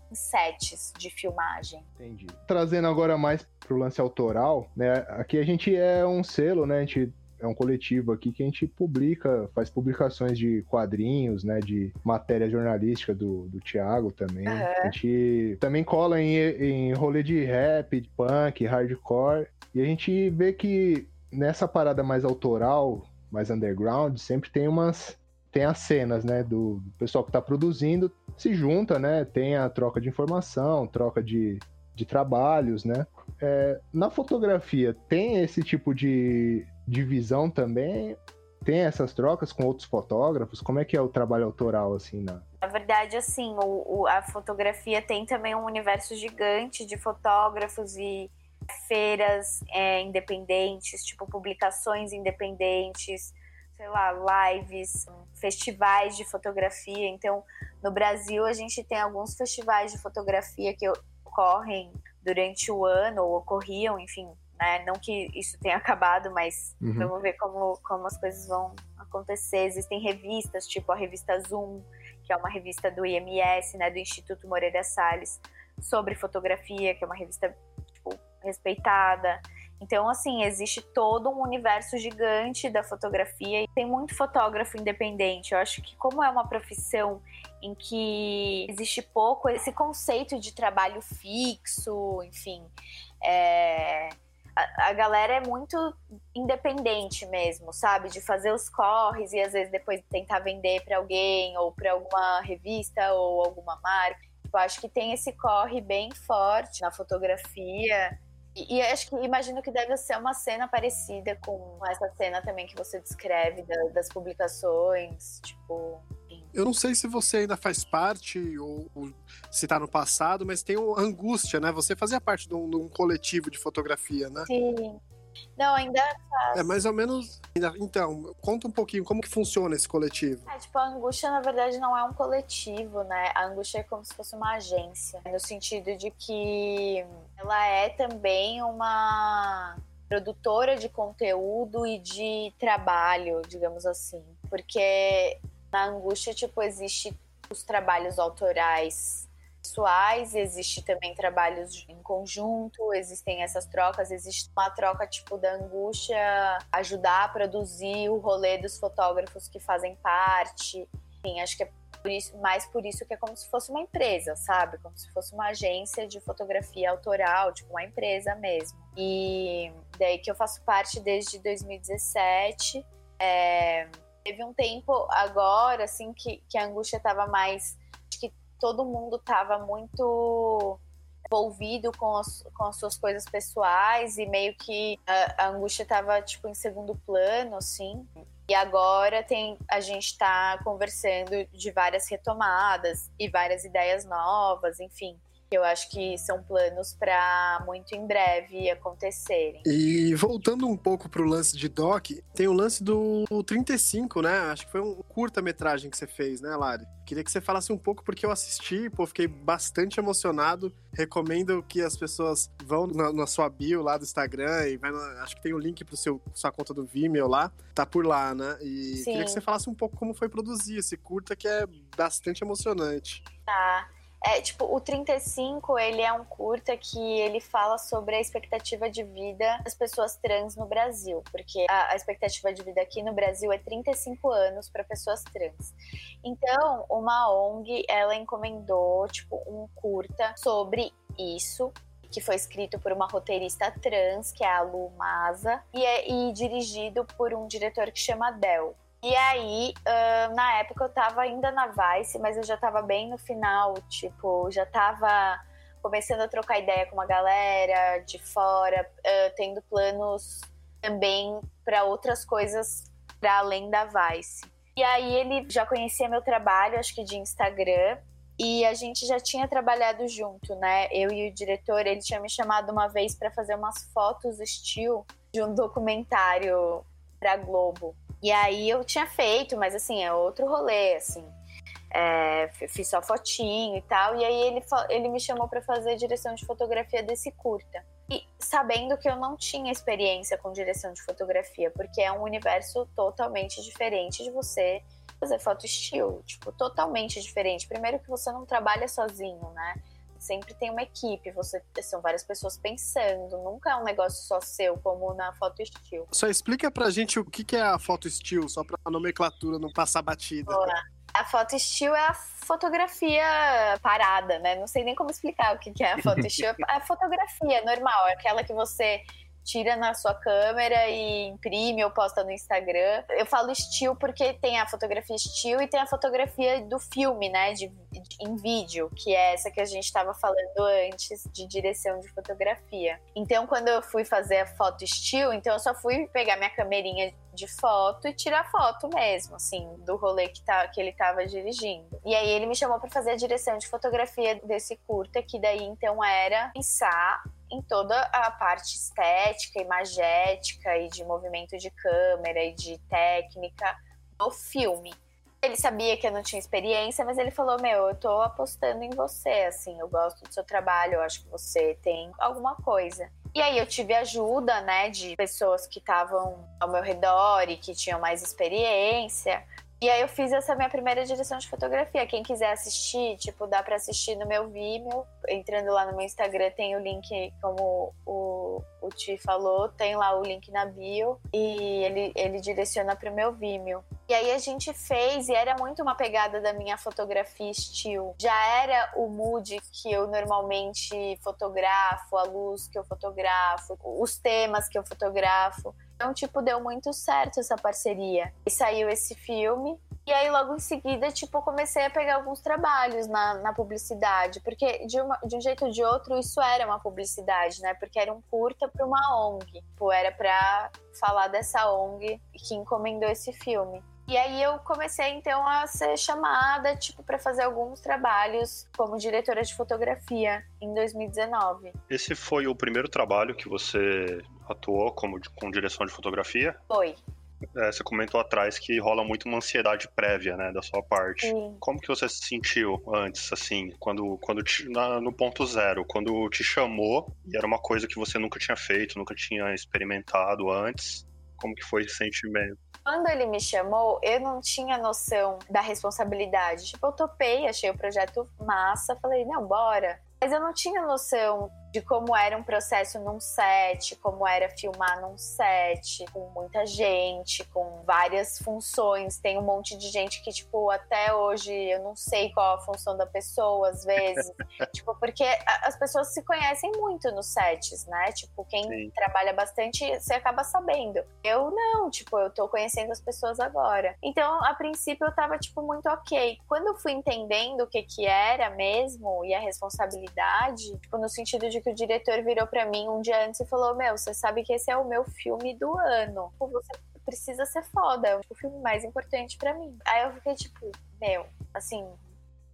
em sets de filmagem. Entendi. Trazendo agora mais pro lance autoral, né? Aqui a gente é um selo, né? A gente é um coletivo aqui que a gente publica, faz publicações de quadrinhos, né, de matéria jornalística do, do Thiago também. Uhum. A gente também cola em, em rolê de rap, de punk, hardcore, e a gente vê que nessa parada mais autoral, mais underground, sempre tem umas tem as cenas, né, do, do pessoal que está produzindo, se junta, né, tem a troca de informação, troca de, de trabalhos, né. É, na fotografia, tem esse tipo de, divisão também tem essas trocas com outros fotógrafos? Como é que é o trabalho autoral, assim, na... Na verdade, assim, o, o, a fotografia tem também um universo gigante de fotógrafos e feiras é, independentes, tipo publicações independentes, sei lá, lives, festivais de fotografia. Então, no Brasil, a gente tem alguns festivais de fotografia que ocorrem durante o ano, ou ocorriam, enfim, né? Não que isso tenha acabado, mas uhum. vamos ver como, como as coisas vão acontecer. Existem revistas, tipo a revista Zoom, que é uma revista do IMS, né, do Instituto Moreira Salles, sobre fotografia, que é uma revista tipo, respeitada. Então, assim, existe todo um universo gigante da fotografia e tem muito fotógrafo independente. Eu acho que, como é uma profissão em que existe pouco esse conceito de trabalho fixo, enfim. É, a, galera é muito independente mesmo, sabe? De fazer os corres e às vezes depois tentar vender para alguém ou para alguma revista ou alguma marca. Eu acho que tem esse corre bem forte na fotografia. E, e acho que imagino que deve ser uma cena parecida com essa cena também que você descreve da, das publicações, tipo. Eu não sei se você ainda faz parte ou, ou se tá no passado, mas tem o Angústia, né? Você fazia parte de um, de um coletivo de fotografia, né? Sim. Não, ainda faço. É mais ou menos. Então, conta um pouquinho como que funciona esse coletivo. É, tipo, a Angústia, na verdade, não é um coletivo, né? A Angústia é como se fosse uma agência. No sentido de que ela é também uma produtora de conteúdo e de trabalho, digamos assim. Porque na Angústia, tipo, existe os trabalhos autorais pessoais, existe também trabalhos em conjunto, existem essas trocas, existe uma troca tipo da angústia ajudar a produzir o rolê dos fotógrafos que fazem parte. Enfim, acho que é por isso, mais por isso que é como se fosse uma empresa, sabe? Como se fosse uma agência de fotografia autoral, tipo uma empresa mesmo. E daí que eu faço parte desde 2017. É, teve um tempo agora, assim, que, que a angústia estava mais. Que todo mundo estava muito envolvido com as, com as suas coisas pessoais e meio que a, a angústia estava tipo em segundo plano, assim. E agora tem a gente está conversando de várias retomadas e várias ideias novas, enfim eu acho que são planos para muito em breve acontecerem. E voltando um pouco pro lance de Doc, tem o lance do 35, né? Acho que foi um curta-metragem que você fez, né, Lari? Queria que você falasse um pouco, porque eu assisti, pô, fiquei bastante emocionado. Recomendo que as pessoas vão na, na sua bio lá do Instagram e vai na, acho que tem o um link pro seu sua conta do Vimeo lá, tá por lá, né? E Sim. queria que você falasse um pouco como foi produzir esse curta que é bastante emocionante. Tá. É, tipo, o 35, ele é um curta que ele fala sobre a expectativa de vida das pessoas trans no Brasil, porque a, a expectativa de vida aqui no Brasil é 35 anos para pessoas trans. Então, uma ONG, ela encomendou, tipo, um curta sobre isso, que foi escrito por uma roteirista trans, que é a Lu Maza, e, é, e dirigido por um diretor que chama Del. E aí, uh, na época eu tava ainda na Vice, mas eu já tava bem no final, tipo, já tava começando a trocar ideia com uma galera de fora, uh, tendo planos também para outras coisas para além da Vice. E aí ele já conhecia meu trabalho, acho que de Instagram, e a gente já tinha trabalhado junto, né? Eu e o diretor, ele tinha me chamado uma vez para fazer umas fotos estilo de um documentário para Globo. E aí eu tinha feito, mas assim, é outro rolê, assim. É, fiz só fotinho e tal. E aí ele, ele me chamou para fazer direção de fotografia desse curta. E sabendo que eu não tinha experiência com direção de fotografia, porque é um universo totalmente diferente de você fazer foto estilo, tipo, totalmente diferente. Primeiro que você não trabalha sozinho, né? Sempre tem uma equipe, você são várias pessoas pensando, nunca é um negócio só seu, como na foto estilo. Só explica pra gente o que é a foto estilo, só pra nomenclatura não passar batida. A foto estilo é a fotografia parada, né? Não sei nem como explicar o que é a foto estilo. É a fotografia normal, é aquela que você tira na sua câmera e imprime ou posta no Instagram. Eu falo estilo porque tem a fotografia estilo e tem a fotografia do filme, né, de em vídeo, que é essa que a gente estava falando antes de direção de fotografia. Então, quando eu fui fazer a foto estilo, então eu só fui pegar minha camerinha de foto e tirar foto mesmo, assim, do rolê que, tá, que ele tava dirigindo. E aí ele me chamou para fazer a direção de fotografia desse curta, que daí então era pensar em toda a parte estética, imagética e de movimento de câmera e de técnica do filme. Ele sabia que eu não tinha experiência, mas ele falou: Meu, eu tô apostando em você, assim, eu gosto do seu trabalho, eu acho que você tem alguma coisa. E aí eu tive ajuda, né, de pessoas que estavam ao meu redor e que tinham mais experiência. E aí eu fiz essa minha primeira direção de fotografia. Quem quiser assistir, tipo, dá para assistir no meu Vimeo. entrando lá no meu Instagram, tem o link, como o, o Ti falou, tem lá o link na bio e ele, ele direciona para o meu Vimeo. E aí a gente fez, e era muito uma pegada da minha fotografia estilo. Já era o mood que eu normalmente fotografo, a luz que eu fotografo, os temas que eu fotografo. Então, tipo, deu muito certo essa parceria. E saiu esse filme. E aí, logo em seguida, tipo, comecei a pegar alguns trabalhos na, na publicidade. Porque, de, uma, de um jeito ou de outro, isso era uma publicidade, né? Porque era um curta para uma ONG. Tipo, era para falar dessa ONG que encomendou esse filme. E aí eu comecei então a ser chamada, tipo, para fazer alguns trabalhos como diretora de fotografia em 2019. Esse foi o primeiro trabalho que você atuou como com direção de fotografia? Foi. É, você comentou atrás que rola muito uma ansiedade prévia, né, da sua parte. Sim. Como que você se sentiu antes, assim, quando, quando te, na, no ponto zero, quando te chamou e era uma coisa que você nunca tinha feito, nunca tinha experimentado antes? Como que foi esse sentimento? Quando ele me chamou, eu não tinha noção da responsabilidade. Tipo, eu topei, achei o projeto massa, falei, não, bora. Mas eu não tinha noção de como era um processo num set, como era filmar num set, com muita gente, com várias funções. Tem um monte de gente que, tipo, até hoje eu não sei qual a função da pessoa, às vezes. tipo, porque as pessoas se conhecem muito nos sets, né? Tipo, quem Sim. trabalha bastante, você acaba sabendo. Eu não, tipo, eu tô conhecendo as pessoas agora. Então, a princípio, eu tava, tipo, muito ok. Quando eu fui entendendo o que que era mesmo e a responsabilidade, tipo, no sentido de que o diretor virou para mim um dia antes e falou: Meu, você sabe que esse é o meu filme do ano. Tipo, Você precisa ser foda. É o filme mais importante para mim. Aí eu fiquei tipo, meu, assim.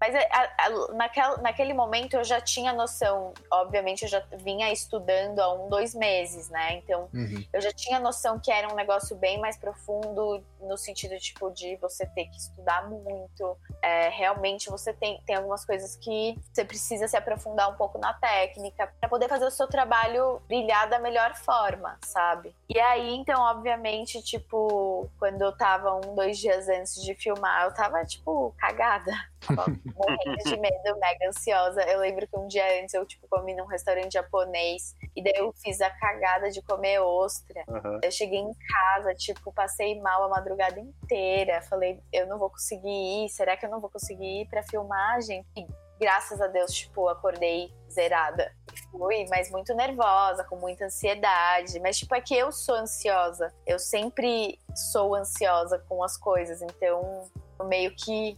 Mas a- a- naquel, naquele momento eu já tinha noção. Obviamente, eu já vinha estudando há um, dois meses, né? Então, Uhum. eu já tinha noção que era um negócio bem mais profundo, no sentido, tipo, de você ter que estudar muito. É, realmente, você tem, tem algumas coisas que você precisa se aprofundar um pouco na técnica para poder fazer o seu trabalho brilhar da melhor forma, sabe? E aí, então, obviamente, tipo, quando eu tava um, dois dias antes de filmar, eu tava, tipo, cagada. Morrendo de medo, mega ansiosa. Eu lembro que um dia antes eu, tipo, comi num restaurante japonês e daí eu fiz a cagada de comer ostra. Aham. Eu cheguei em casa, tipo, passei mal a madrugada inteira. Falei, eu não vou conseguir ir. Será que eu não vou conseguir ir pra filmagem? E graças a Deus, tipo, acordei zerada. E fui, mas muito nervosa, com muita ansiedade. Mas, tipo, é que eu sou ansiosa. Eu sempre sou ansiosa com as coisas. Então, eu meio que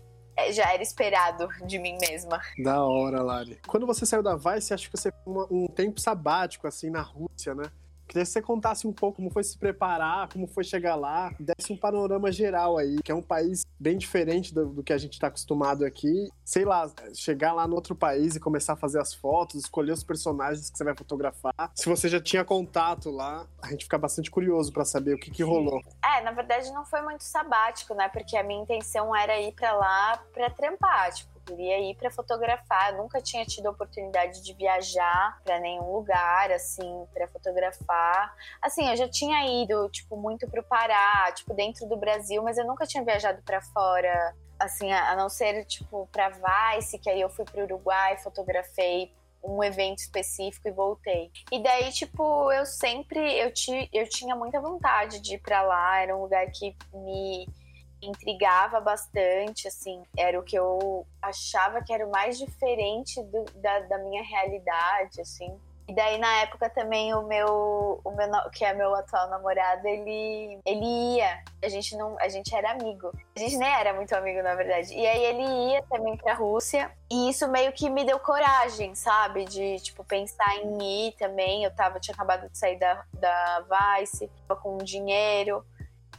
já era esperado de mim mesma. Da hora, Lari. Quando você saiu da Vice, acho que você uma- um tempo sabático, assim, na Rússia, né? Queria que você contasse um pouco como foi se preparar, como foi chegar lá, desse um panorama geral aí, que é um país bem diferente do, do que a gente está acostumado aqui. Sei lá, chegar lá no outro país e começar a fazer as fotos, escolher os personagens que você vai fotografar. Se você já tinha contato lá, a gente fica bastante curioso para saber o que, que rolou. É, na verdade não foi muito sabático, né? Porque a minha intenção era ir pra lá pra trampar, tipo, queria ir pra fotografar. Eu nunca tinha tido a oportunidade de viajar pra nenhum lugar, assim, pra fotografar. Assim, eu já tinha ido, tipo, muito pro Pará, tipo, dentro do Brasil, mas eu nunca tinha viajado pra fora, assim, a não ser, tipo, pra Vice, que aí eu fui pro Uruguai, fotografei um evento específico e voltei. E daí, tipo, eu sempre eu, ti, eu tinha muita vontade de ir pra lá, era um lugar que me intrigava bastante, assim, era o que eu achava que era o mais diferente do- da, da minha realidade, assim. E daí, na época, também, o meu, o meu, que é meu atual namorado, ele, ele ia. A gente não, a gente era amigo. A gente nem era muito amigo, na verdade. E aí ele ia também pra Rússia. E isso meio que me deu coragem, sabe? De, tipo, pensar em ir também. Eu tava, tinha acabado de sair da, da Vice, tava com dinheiro.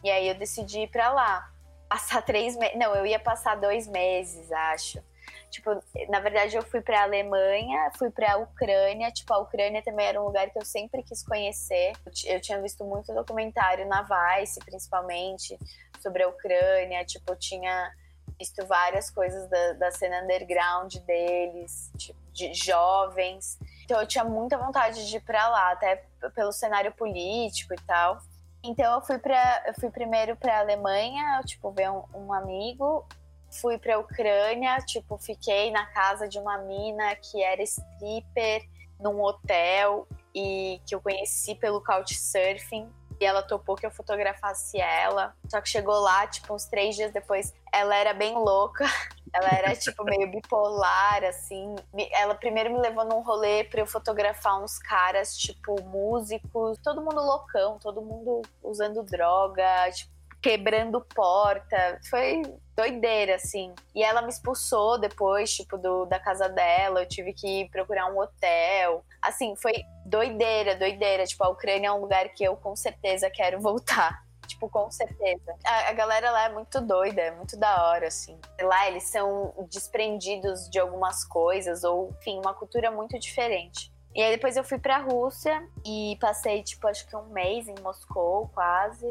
E aí eu decidi ir pra lá. Passar três meses. Não, eu ia passar dois meses, acho. Tipo, na verdade eu fui pra Alemanha, fui pra Ucrânia. Tipo, a Ucrânia também era um lugar que eu sempre quis conhecer. Eu, ti- eu tinha visto muito documentário na Vice, principalmente, sobre a Ucrânia. Tipo, eu tinha visto várias coisas da, da cena underground deles, tipo, de jovens. Então eu tinha muita vontade de ir pra lá, até pelo cenário político e tal. Então eu fui para eu fui primeiro para Alemanha, tipo ver um, um amigo, fui pra Ucrânia, tipo, fiquei na casa de uma mina que era stripper num hotel e que eu conheci pelo Couchsurfing. E ela topou que eu fotografasse ela. Só que chegou lá, tipo, uns três dias depois, ela era bem louca. Ela era, tipo, meio bipolar, assim. Ela primeiro me levou num rolê pra eu fotografar uns caras, tipo, músicos. Todo mundo loucão, todo mundo usando droga, tipo, quebrando porta. Foi doideira, assim. E ela me expulsou depois, tipo, do, da casa dela. Eu tive que procurar um hotel. Assim, foi doideira, doideira. Tipo, a Ucrânia é um lugar que eu com certeza quero voltar. Tipo, com certeza. A, a galera lá é muito doida, é muito da hora, assim. Lá eles são desprendidos de algumas coisas, ou, enfim, uma cultura muito diferente. E aí depois eu fui pra Rússia e passei, tipo, acho que um mês em Moscou, quase.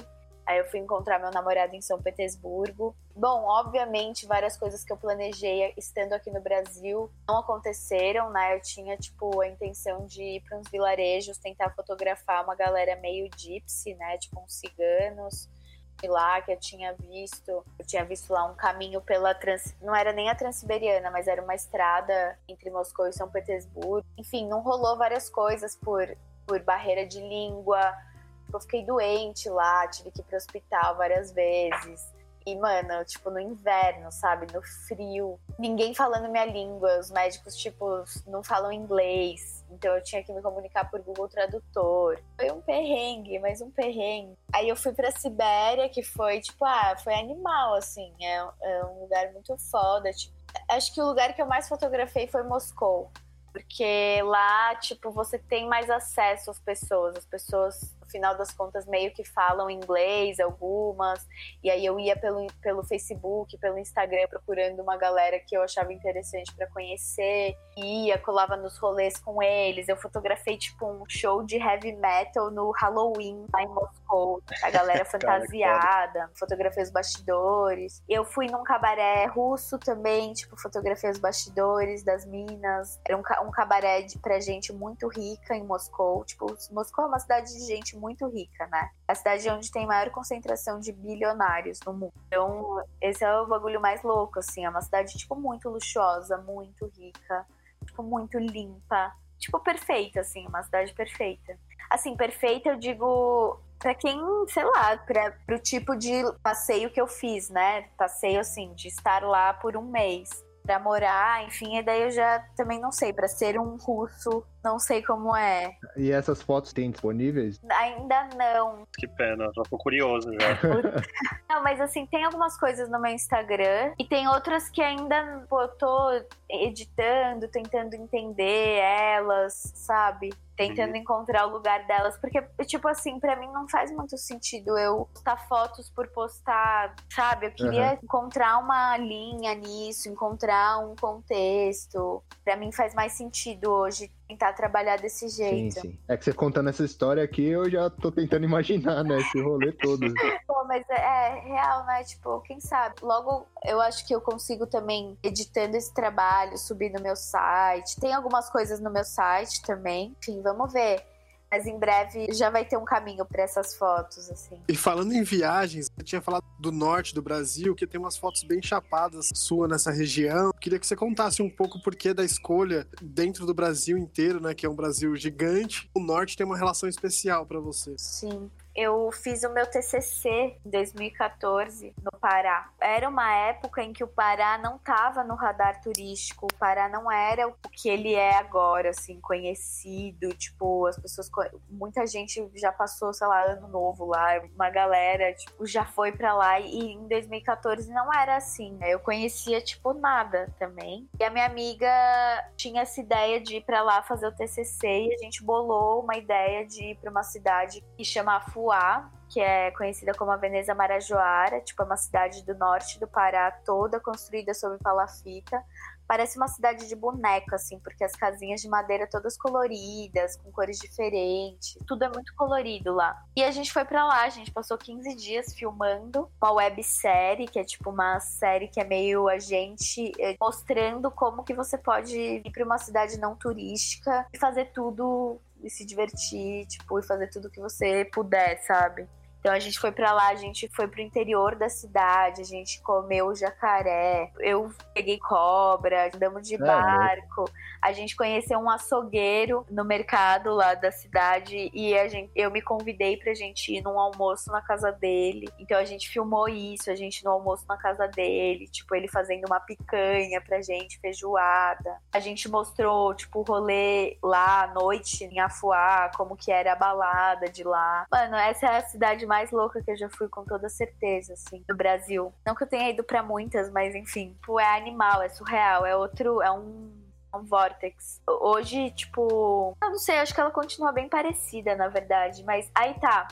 Aí eu fui encontrar meu namorado em São Petersburgo. Bom, obviamente, várias coisas que eu planejei estando aqui no Brasil não aconteceram, né? Eu tinha, tipo, a intenção de ir para uns vilarejos, tentar fotografar uma galera meio gypsy, né? Tipo, uns ciganos lá que eu tinha visto. Eu tinha visto lá um caminho pela trans... não era nem a Transiberiana, mas era uma estrada entre Moscou e São Petersburgo. Enfim, não rolou várias coisas por por barreira de língua, eu fiquei doente lá, tive que ir pro hospital várias vezes. E, mano, tipo, no inverno, sabe? No frio. Ninguém falando minha língua. Os médicos, tipo, não falam inglês. Então eu tinha que me comunicar por Google Tradutor. Foi um perrengue, mas um perrengue. Aí eu fui pra Sibéria, que foi, tipo, ah, foi animal, assim. É, é um lugar muito foda. Tipo, acho que o lugar que eu mais fotografei foi Moscou. Porque lá, tipo, você tem mais acesso às pessoas. As pessoas final das contas meio que falam inglês, algumas. E aí eu ia pelo, pelo Facebook, pelo Instagram procurando uma galera que eu achava interessante para conhecer. Ia, colava nos rolês com eles. Eu fotografei tipo um show de heavy metal no Halloween lá em Moscou. A galera fantasiada, fotografei os bastidores. Eu fui num cabaré russo também, tipo, fotografei os bastidores das minas. Era um, um cabaré de, pra gente muito rica em Moscou. Tipo, Moscou é uma cidade de gente muito rica, né? A cidade onde tem maior concentração de bilionários no mundo. Então, esse é o bagulho mais louco, assim. É uma cidade, tipo, muito luxuosa, muito rica, tipo, muito limpa. Tipo, perfeita, assim, uma cidade perfeita. Assim, perfeita, eu digo para quem, sei lá, para pro tipo de passeio que eu fiz, né? Passeio assim, de estar lá por um mês para morar, enfim, e daí eu já também não sei, para ser um russo, não sei como é. E essas fotos têm disponíveis? Ainda não. Que pena, já tô curioso já. não, mas assim, tem algumas coisas no meu Instagram e tem outras que ainda pô, eu tô editando, tentando entender elas, sabe? Tentando uhum. encontrar o lugar delas, porque, tipo assim, para mim não faz muito sentido eu postar fotos por postar, sabe? Eu queria uhum. encontrar uma linha nisso, encontrar um contexto. Para mim faz mais sentido hoje tentar trabalhar desse jeito. Sim, sim. É que você contando essa história aqui, eu já tô tentando imaginar, né, esse rolê todo. Pô, mas é, é, real, né? Tipo, quem sabe? Logo, eu acho que eu consigo também, editando esse trabalho, subir no meu site. Tem algumas coisas no meu site também. Enfim, vamos ver. Mas em breve já vai ter um caminho para essas fotos, assim. E falando em viagens, eu tinha falado do norte do Brasil, que tem umas fotos bem chapadas sua nessa região. Queria que você contasse um pouco o porquê da escolha dentro do Brasil inteiro, né? Que é um Brasil gigante. O norte tem uma relação especial para você. Sim eu fiz o meu TCC em 2014 no Pará. Era uma época em que o Pará não estava no radar turístico, o Pará não era o que ele é agora, assim, conhecido, tipo, as pessoas, muita gente já passou, sei lá, ano novo lá, uma galera, tipo, já foi para lá e em 2014 não era assim, né? Eu conhecia, tipo, nada também. E a minha amiga tinha essa ideia de ir para lá fazer o TCC e a gente bolou uma ideia de ir para uma cidade que chama Afu Fuá, que é conhecida como a Veneza Marajoara, tipo, é uma cidade do norte do Pará, toda construída sobre palafita. Parece uma cidade de boneco, assim, porque as casinhas de madeira todas coloridas, com cores diferentes. Tudo é muito colorido lá. E a gente foi para lá, a gente passou 15 dias filmando uma websérie, que é tipo uma série que é meio a gente eh, mostrando como que você pode ir para uma cidade não turística e fazer tudo e se divertir, tipo, e fazer tudo que você puder, sabe? Então a gente foi para lá, a gente foi pro interior da cidade, a gente comeu jacaré, eu peguei cobra, andamos de barco, a gente conheceu um açougueiro no mercado lá da cidade e a gente, eu me convidei pra gente ir num almoço na casa dele. Então a gente filmou isso, a gente no almoço na casa dele, tipo, ele fazendo uma picanha pra gente, feijoada. A gente mostrou, tipo, o rolê lá à noite em Afuá, como que era a balada de lá. Mano, essa é a cidade mais louca que eu já fui com toda certeza, assim, do Brasil. Não que eu tenha ido para muitas, mas enfim, tipo, é animal, é surreal, é outro, é um um Vortex. Hoje, tipo, eu não sei, acho que ela continua bem parecida, na verdade, mas aí tá.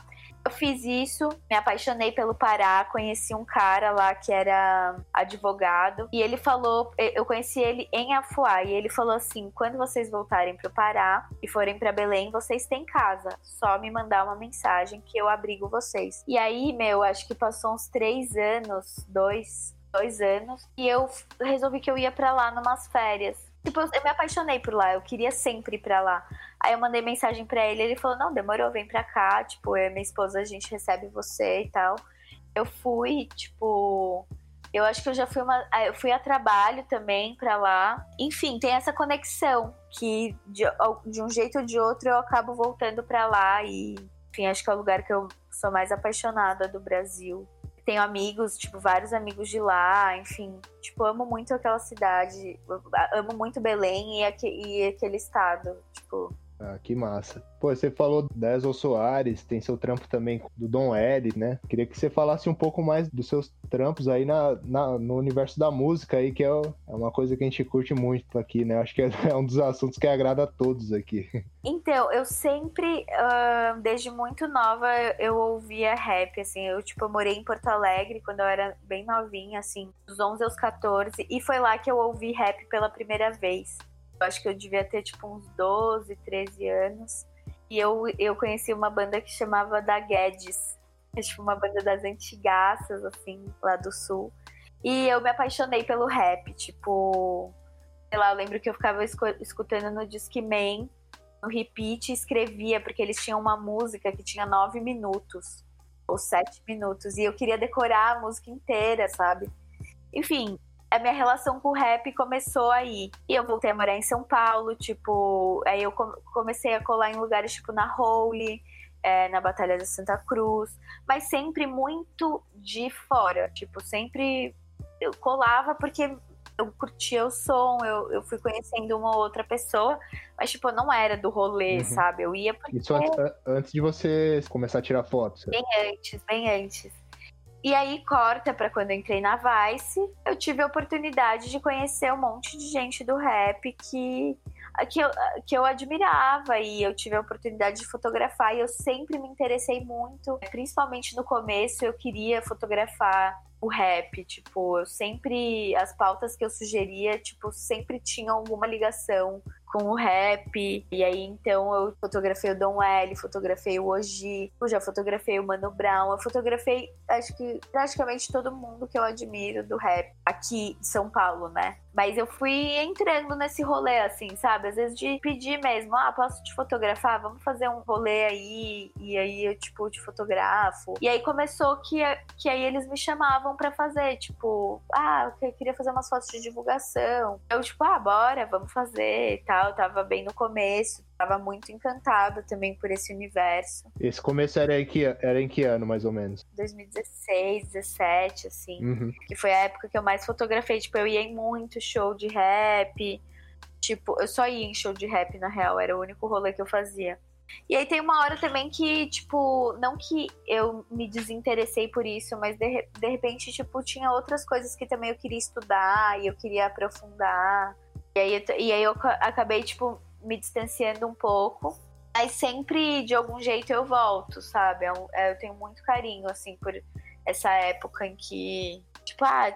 Eu fiz isso, me apaixonei pelo Pará, conheci um cara lá que era advogado e ele falou, eu conheci ele em Afuá e ele falou assim: quando vocês voltarem pro Pará e forem para Belém, vocês têm casa, só me mandar uma mensagem que eu abrigo vocês. E aí, meu, acho que passou uns três anos, dois, dois anos e eu resolvi que eu ia para lá numas férias. Tipo, eu me apaixonei por lá, eu queria sempre ir pra lá. Aí eu mandei mensagem pra ele, ele falou: Não, demorou, vem pra cá. Tipo, eu e minha esposa, a gente recebe você e tal. Eu fui, tipo. Eu acho que eu já fui uma. Ah, eu fui a trabalho também pra lá. Enfim, tem essa conexão que de, de um jeito ou de outro eu acabo voltando pra lá. E, enfim, acho que é o lugar que eu sou mais apaixonada do Brasil tenho amigos, tipo, vários amigos de lá, enfim. Tipo, amo muito aquela cidade, amo muito Belém e, aqu e aquele estado, tipo... Ah, que massa. Pô, você falou da Esol Soares, tem seu trampo também do Dom L, né? Queria que você falasse um pouco mais dos seus trampos aí na, na no universo da música aí, que é, é, uma coisa que a gente curte muito aqui, né? Acho que é, é um dos assuntos que agrada a todos aqui. Então, eu sempre, uh, desde muito nova, eu ouvia rap, assim, eu, tipo, eu morei em Porto Alegre quando eu era bem novinha, assim, dos 11 aos 14, e foi lá que eu ouvi rap pela primeira vez. Eu acho que eu devia ter, tipo, uns 12, 13 anos. E eu, eu conheci uma banda que chamava Da Guedes. É tipo uma banda das antigaças, assim, lá do sul. E eu me apaixonei pelo rap, tipo... Sei lá, eu lembro que eu ficava escutando no Discman, no repeat, e escrevia, porque eles tinham uma música que tinha nove minutos, ou sete minutos, e eu queria decorar a música inteira, sabe? Enfim, a minha relação com o rap começou aí. E eu voltei a morar em São Paulo, tipo, aí eu comecei a colar em lugares tipo na Holy, é, na Batalha da Santa Cruz, mas sempre muito de fora, tipo, sempre eu colava porque eu curtia o som, eu, eu fui conhecendo uma outra pessoa, mas, tipo, não era do rolê, uhum. sabe? Eu ia porque... Isso antes, antes de você começar a tirar fotos? Bem antes, bem antes. E aí corta para quando eu entrei na Vice, eu tive a oportunidade de conhecer um monte de gente do rap que que eu, que eu admirava e eu tive a oportunidade de fotografar e eu sempre me interessei muito, principalmente no começo eu queria fotografar o rap, tipo, eu sempre as pautas que eu sugeria, tipo, sempre tinham alguma ligação com o rap. E aí, então, eu fotografei o Dom L, fotografei o Oji, eu já fotografei o Mano Brown, eu fotografei, acho que praticamente todo mundo que eu admiro do rap aqui em São Paulo, né? Mas eu fui entrando nesse rolê, assim, sabe? Às vezes de pedir mesmo, ah, posso te fotografar? Vamos fazer um rolê aí. E aí eu, tipo, te fotografo. E aí começou que, que aí eles me chamavam para fazer, tipo, ah, eu queria fazer umas fotos de divulgação. Eu, tipo, ah, bora, vamos fazer e tal. Eu tava bem no começo, tava muito encantada também por esse universo. Esse começo era em que, era em que ano, mais ou menos? 2016, 17, assim. Uhum. Que foi a época que eu mais fotografei. Tipo, eu ia em muito show de rap. Tipo, eu só ia em show de rap, na real. Era o único rolê que eu fazia. E aí tem uma hora também que, tipo, não que eu me desinteressei por isso, mas de, de repente, tipo, tinha outras coisas que também eu queria estudar e eu queria aprofundar. E aí, e aí eu acabei, tipo, me distanciando um pouco. Mas sempre, de algum jeito, eu volto, sabe? Eu, é é, eu tenho muito carinho, assim, por essa época em que, tipo, ah,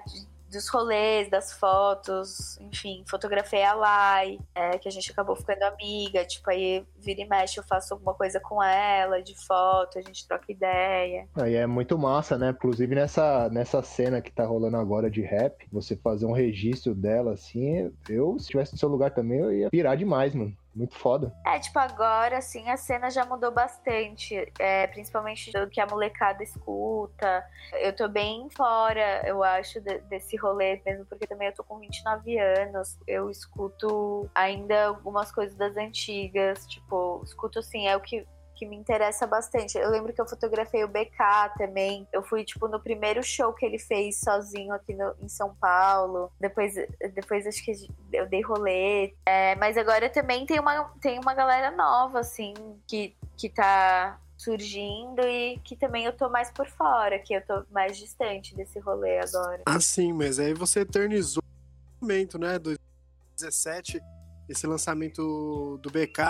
dos rolês, das fotos, enfim, fotografei a Lai, é, que a gente acabou ficando amiga, tipo, aí vira e mexe, eu faço alguma coisa com ela, de foto, a gente troca ideia. Aí é muito massa, né? Inclusive nessa, nessa cena que tá rolando agora de rap, você fazer um registro dela, assim, eu, se estivesse no seu lugar também, eu ia pirar demais, mano muito foda. É, tipo, agora, assim, a cena já mudou bastante, é, principalmente do que a molecada escuta. Eu tô bem fora, eu acho, de, desse rolê, mesmo porque também eu tô com 29 anos. Eu escuto ainda algumas coisas das antigas, tipo, escuto, assim, é o que que me interessa bastante. Eu lembro que eu fotografei o BK também. Eu fui, tipo, no primeiro show que ele fez sozinho aqui no, em São Paulo. Depois, depois acho que eu dei rolê. É, mas agora também tem uma, tem uma galera nova, assim, que, que tá surgindo e que também eu tô mais por fora, que eu tô mais distante desse rolê agora. Ah, sim, mas aí você eternizou o momento, né? 2017, esse lançamento do BK,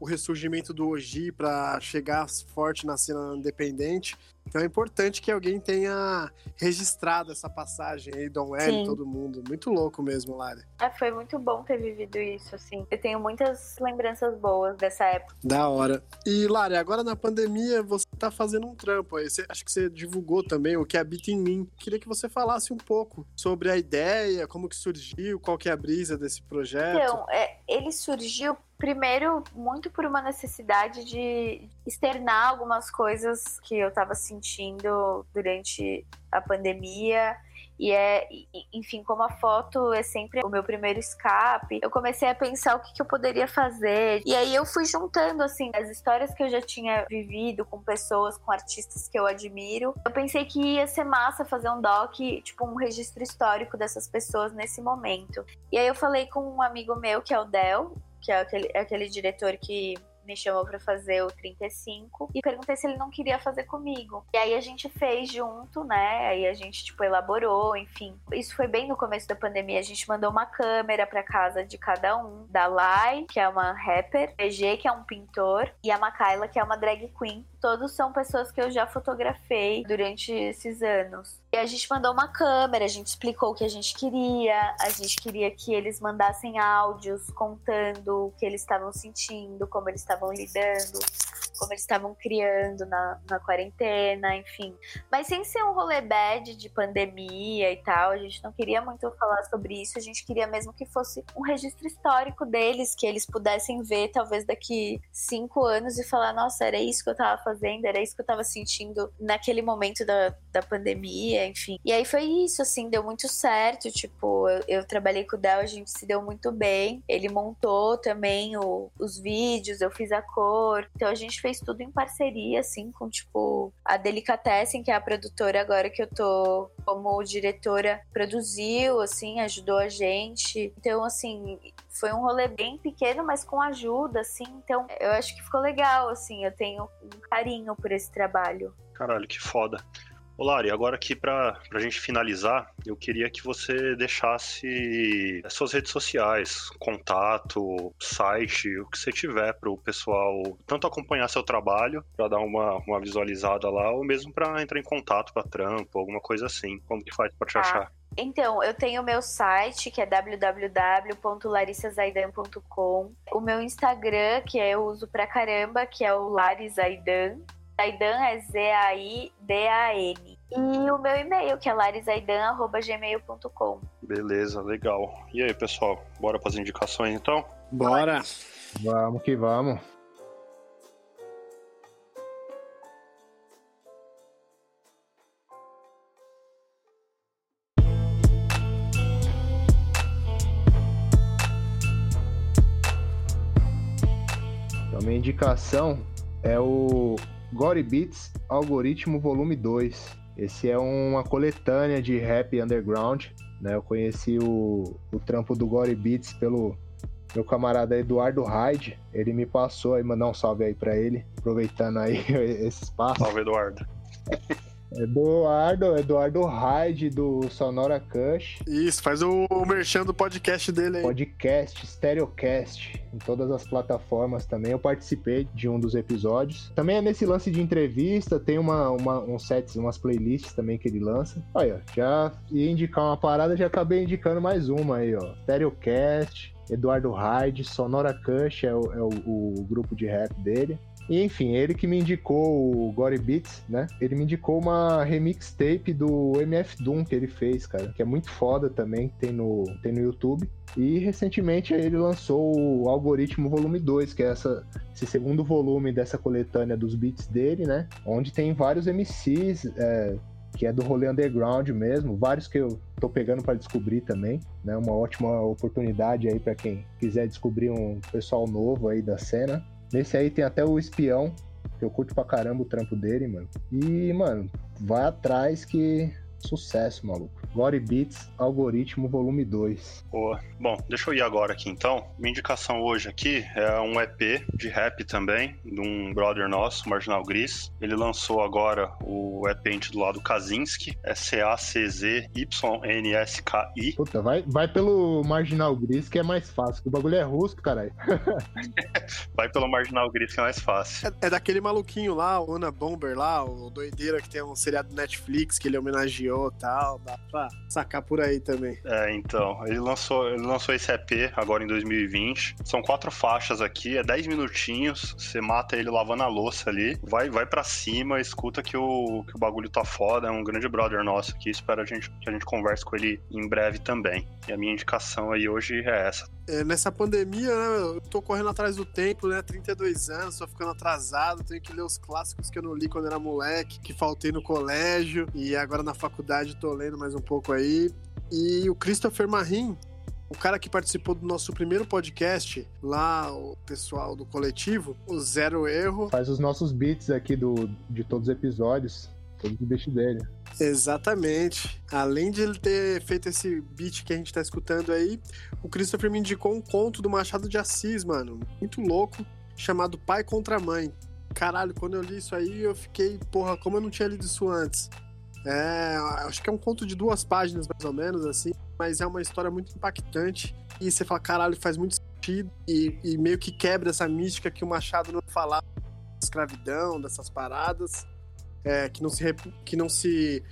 o ressurgimento do Oji para chegar forte na cena independente. Então é importante que alguém tenha registrado essa passagem aí, Dom L, todo mundo. Muito louco mesmo, Lari. É, foi muito bom ter vivido isso, assim. Eu tenho muitas lembranças boas dessa época. Da hora. E, Lari, agora na pandemia você tá fazendo um trampo aí. Você, acho que você divulgou também o que habita em mim. Queria que você falasse um pouco sobre a ideia, como que surgiu, qual que é a brisa desse projeto. Então, é, ele surgiu primeiro muito por uma necessidade de externar algumas coisas que eu estava sentindo durante a pandemia e é, enfim, como a foto é sempre o meu primeiro escape, eu comecei a pensar o que, que, eu poderia fazer. E aí eu fui juntando, assim, as histórias que eu já tinha vivido com pessoas, com artistas que eu admiro. Eu pensei que ia ser massa fazer um doc, tipo, um registro histórico dessas pessoas nesse momento. E aí eu falei com um amigo meu, que é o Del, que é aquele, é aquele diretor que me chamou para fazer o 35 e perguntei se ele não queria fazer comigo. E aí a gente fez junto, né? Aí a gente tipo elaborou, enfim. Isso foi bem no começo da pandemia. A gente mandou uma câmera para casa de cada um, da Lai, que é uma rapper, PG, que é um pintor, e a Makaila, que é uma drag queen. Todos são pessoas que eu já fotografei durante esses anos. E a gente mandou uma câmera, a gente explicou o que a gente queria, a gente queria que eles mandassem áudios contando o que eles estavam sentindo, como eles estavam lidando, como eles estavam criando na, na quarentena, enfim. Mas sem ser um rolê bad de pandemia e tal, a gente não queria muito falar sobre isso, a gente queria mesmo que fosse um registro histórico deles, que eles pudessem ver talvez daqui cinco anos e falar, nossa, era isso que eu tava fazendo, era isso que eu tava sentindo naquele momento da, da pandemia, enfim. E aí foi isso, assim, deu muito certo, tipo, eu, eu trabalhei com o Del, a gente se deu muito bem, ele montou também o, os vídeos, eu fiz a cor, então a gente fez fez tudo em parceria, assim, com, tipo, a Delicatessen, que é a produtora agora que eu tô como diretora, produziu, assim, ajudou a gente. Então, assim, foi um rolê bem pequeno, mas com ajuda, assim. Então, eu acho que ficou legal, assim. Eu tenho um carinho por esse trabalho. Caralho, que foda. Ô Lari, agora aqui para a gente finalizar, eu queria que você deixasse as suas redes sociais, contato, site, o que você tiver para o pessoal tanto acompanhar seu trabalho, para dar uma, uma visualizada lá, ou mesmo para entrar em contato para trampo, alguma coisa assim. Como que faz para te ah. achar? Então, eu tenho o meu site, que é www.larissazaidan.com. O meu Instagram, que eu uso pra caramba, que é o Larizaidan. Zaidan é Z-A-I-D-A-N. E o meu e-mail, que é larizaidan.gmail.com. Beleza, legal. E aí, pessoal, bora para as indicações então? Bora! Vamos que vamos. Então, minha indicação é o Gory Beats Algoritmo Volume 2. Esse é uma coletânea de rap underground, né? Eu conheci o, o trampo do Gory Beats pelo meu camarada Eduardo Hyde. Ele me passou aí, mandar um salve aí para ele, aproveitando aí esse espaço. Salve, Eduardo. Eduardo, Eduardo Hyde do Sonora Cush. Isso, faz o, o merchan do podcast dele aí. Podcast, Stereocast, em todas as plataformas também. Eu participei de um dos episódios. Também é nesse lance de entrevista, tem uma, uma, um sets, umas playlists também que ele lança. Olha, já ia indicar uma parada, já acabei indicando mais uma aí, ó. Stereocast, Eduardo Hyde, Sonora Cush é, o, é o, o grupo de rap dele. E enfim, ele que me indicou o Gory Beats, né? Ele me indicou uma remix tape do MF Doom que ele fez, cara, que é muito foda também, tem no, tem no YouTube. E recentemente ele lançou o Algoritmo Volume 2, que é essa, esse segundo volume dessa coletânea dos beats dele, né? Onde tem vários MCs, é, que é do rolê underground mesmo, vários que eu tô pegando para descobrir também, né? Uma ótima oportunidade aí para quem quiser descobrir um pessoal novo aí da cena. Nesse aí tem até o Espião, que eu curto pra caramba o trampo dele, mano. E, mano, vai atrás que sucesso, maluco. Glory Beats Algoritmo Volume 2. Boa. Bom, deixa eu ir agora aqui então. Minha indicação hoje aqui é um EP de rap também, de um brother nosso, Marginal Gris. Ele lançou agora o EP intitulado Kaczynski, S-A-C-Z-Y-N-S-K-I. Puta, vai, vai pelo Marginal Gris que é mais fácil, o bagulho é russo, caralho. vai pelo Marginal Gris que é mais fácil. É, é daquele maluquinho lá, o Ana Bomber lá, o doideira que tem um seriado Netflix que ele homenageou e tal. Dá pra pra sacar por aí também. É, então. Ele lançou, ele lançou esse EP agora em 2020. São quatro faixas aqui, é 10 minutinhos. Você mata ele lavando a louça ali. Vai, vai para cima, escuta que o, que o bagulho tá foda. É um grande brother nosso aqui. Espero a gente, que a gente converse com ele em breve também. E a minha indicação aí hoje é essa. É, nessa pandemia, né, eu tô correndo atrás do tempo, né? 32 anos, tô ficando atrasado, tenho que ler os clássicos que eu não li quando era moleque, que faltei no colégio, e agora na faculdade tô lendo mais um pouco aí. E o Christopher Marin, o cara que participou do nosso primeiro podcast, lá, o pessoal do coletivo, o Zero Erro. Faz os nossos beats aqui do, de todos os episódios. Todo o bicho dele. Exatamente. Além de ele ter feito esse beat que a gente tá escutando aí, o Christopher me indicou um conto do Machado de Assis, mano. Muito louco, chamado Pai contra Mãe. Caralho, quando eu li isso aí, eu fiquei, porra, como eu não tinha lido isso antes. É, acho que é um conto de duas páginas, mais ou menos, assim, mas é uma história muito impactante. E você fala, caralho, faz muito sentido. E, e meio que quebra essa mística que o Machado não falava escravidão, dessas paradas é, que não se que não se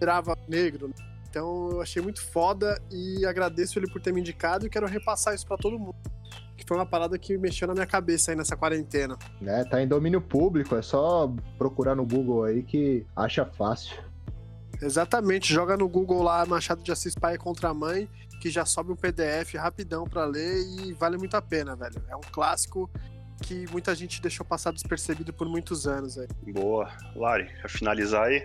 grava negro. Né? Então eu achei muito foda e agradeço ele por ter me indicado e quero repassar isso para todo mundo. Que foi uma parada que mexeu na minha cabeça aí nessa quarentena. É, tá em domínio público, é só procurar no Google aí que acha fácil. Exatamente, joga no Google lá Machado de Assis Pai contra a Mãe, que já sobe um PDF rapidão para ler e vale muito a pena, velho. É um clássico que muita gente deixou passar despercebido por muitos anos. Aí. Boa. Lari, pra finalizar aí.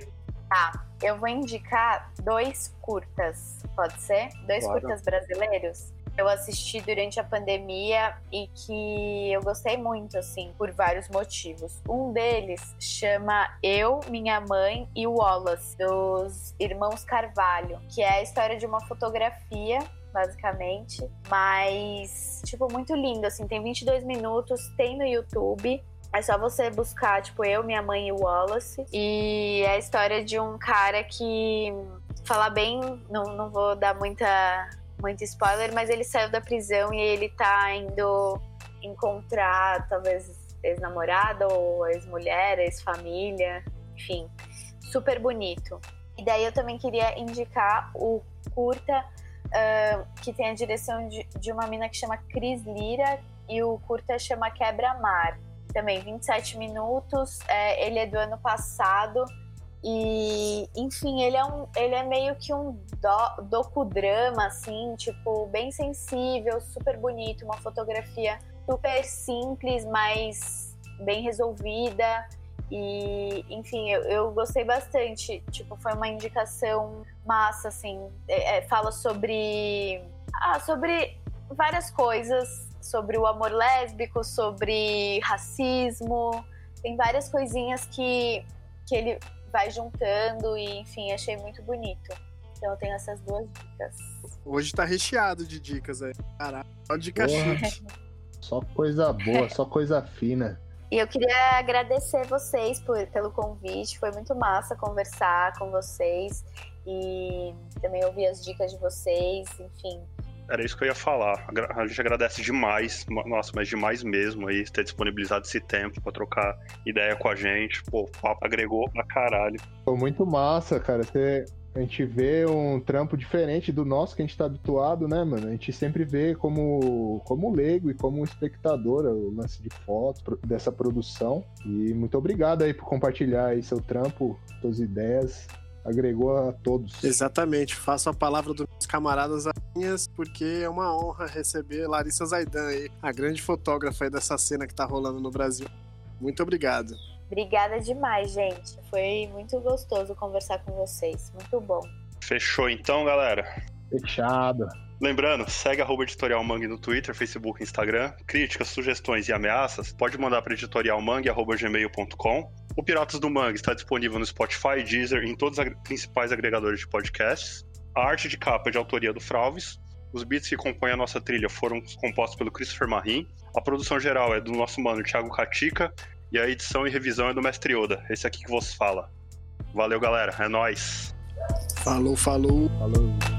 Tá, eu vou indicar dois curtas, pode ser? Dois claro. curtas brasileiros eu assisti durante a pandemia e que eu gostei muito, assim, por vários motivos. Um deles chama Eu, Minha Mãe e Wallace, dos irmãos Carvalho, que é a história de uma fotografia basicamente. Mas, tipo, muito lindo, assim. Tem 22 minutos, tem no YouTube. É só você buscar, tipo, eu, minha mãe e Wallace. E é a história de um cara que. Falar bem, não, não vou dar muita, muito spoiler, mas ele saiu da prisão e ele tá indo encontrar, talvez, ex-namorada ou ex-mulher, ex-família, enfim. Super bonito. E daí eu também queria indicar o curta uh, que tem a direção de, de, uma mina que chama Cris Lira e o curta chama Quebra-Mar. Também 27 minutos, é, ele é do ano passado e, enfim, ele é, um, ele é meio que um do, docudrama, assim, tipo, bem sensível, super bonito, uma fotografia super simples, mas bem resolvida. E, enfim, eu, eu gostei bastante. Tipo, foi uma indicação massa, assim. É, é, fala sobre. Ah, sobre várias coisas. Sobre o amor lésbico, sobre racismo. Tem várias coisinhas que, que ele vai juntando e, enfim, achei muito bonito. Então eu tenho essas duas dicas. Hoje tá recheado de dicas aí. Caraca, só dica chique. Só coisa boa, só coisa fina. E eu queria agradecer vocês por, pelo convite. Foi muito massa conversar com vocês e também ouvir as dicas de vocês, enfim. Era isso que eu ia falar. A gente agradece demais, nossa, mas demais mesmo aí, ter disponibilizado esse tempo pra trocar ideia com a gente. Pô, o papo agregou pra caralho. Foi muito massa, cara. Você a gente vê um trampo diferente do nosso que a gente tá habituado, né, mano? A gente sempre vê como, como leigo e como espectador o lance de fotos dessa produção. E muito obrigado aí por compartilhar aí seu trampo, suas ideias. Agregou a todos. Exatamente. Faço a palavra dos meus camaradas minhas, porque é uma honra receber Larissa Zaidan aí, a grande fotógrafa aí dessa cena que tá rolando no Brasil. Muito obrigado. Obrigada demais, gente. Foi muito gostoso conversar com vocês. Muito bom. Fechou então, galera. Fechado. Lembrando, segue arroba Editorial Mangue no Twitter, Facebook e Instagram. Críticas, sugestões e ameaças, pode mandar para editorialmangue.gmail.com. O Piratas do Mangue está disponível no Spotify, Deezer e em todos os principais agregadores de podcasts. A arte de capa é de autoria do Fralves. Os beats que compõem a nossa trilha foram compostos pelo Christopher Marim. A produção geral é do nosso mano Thiago Katika e a edição e revisão é do Mestre Oda, esse aqui que vos fala. Valeu, galera. É nóis. Falou, falou. Falou.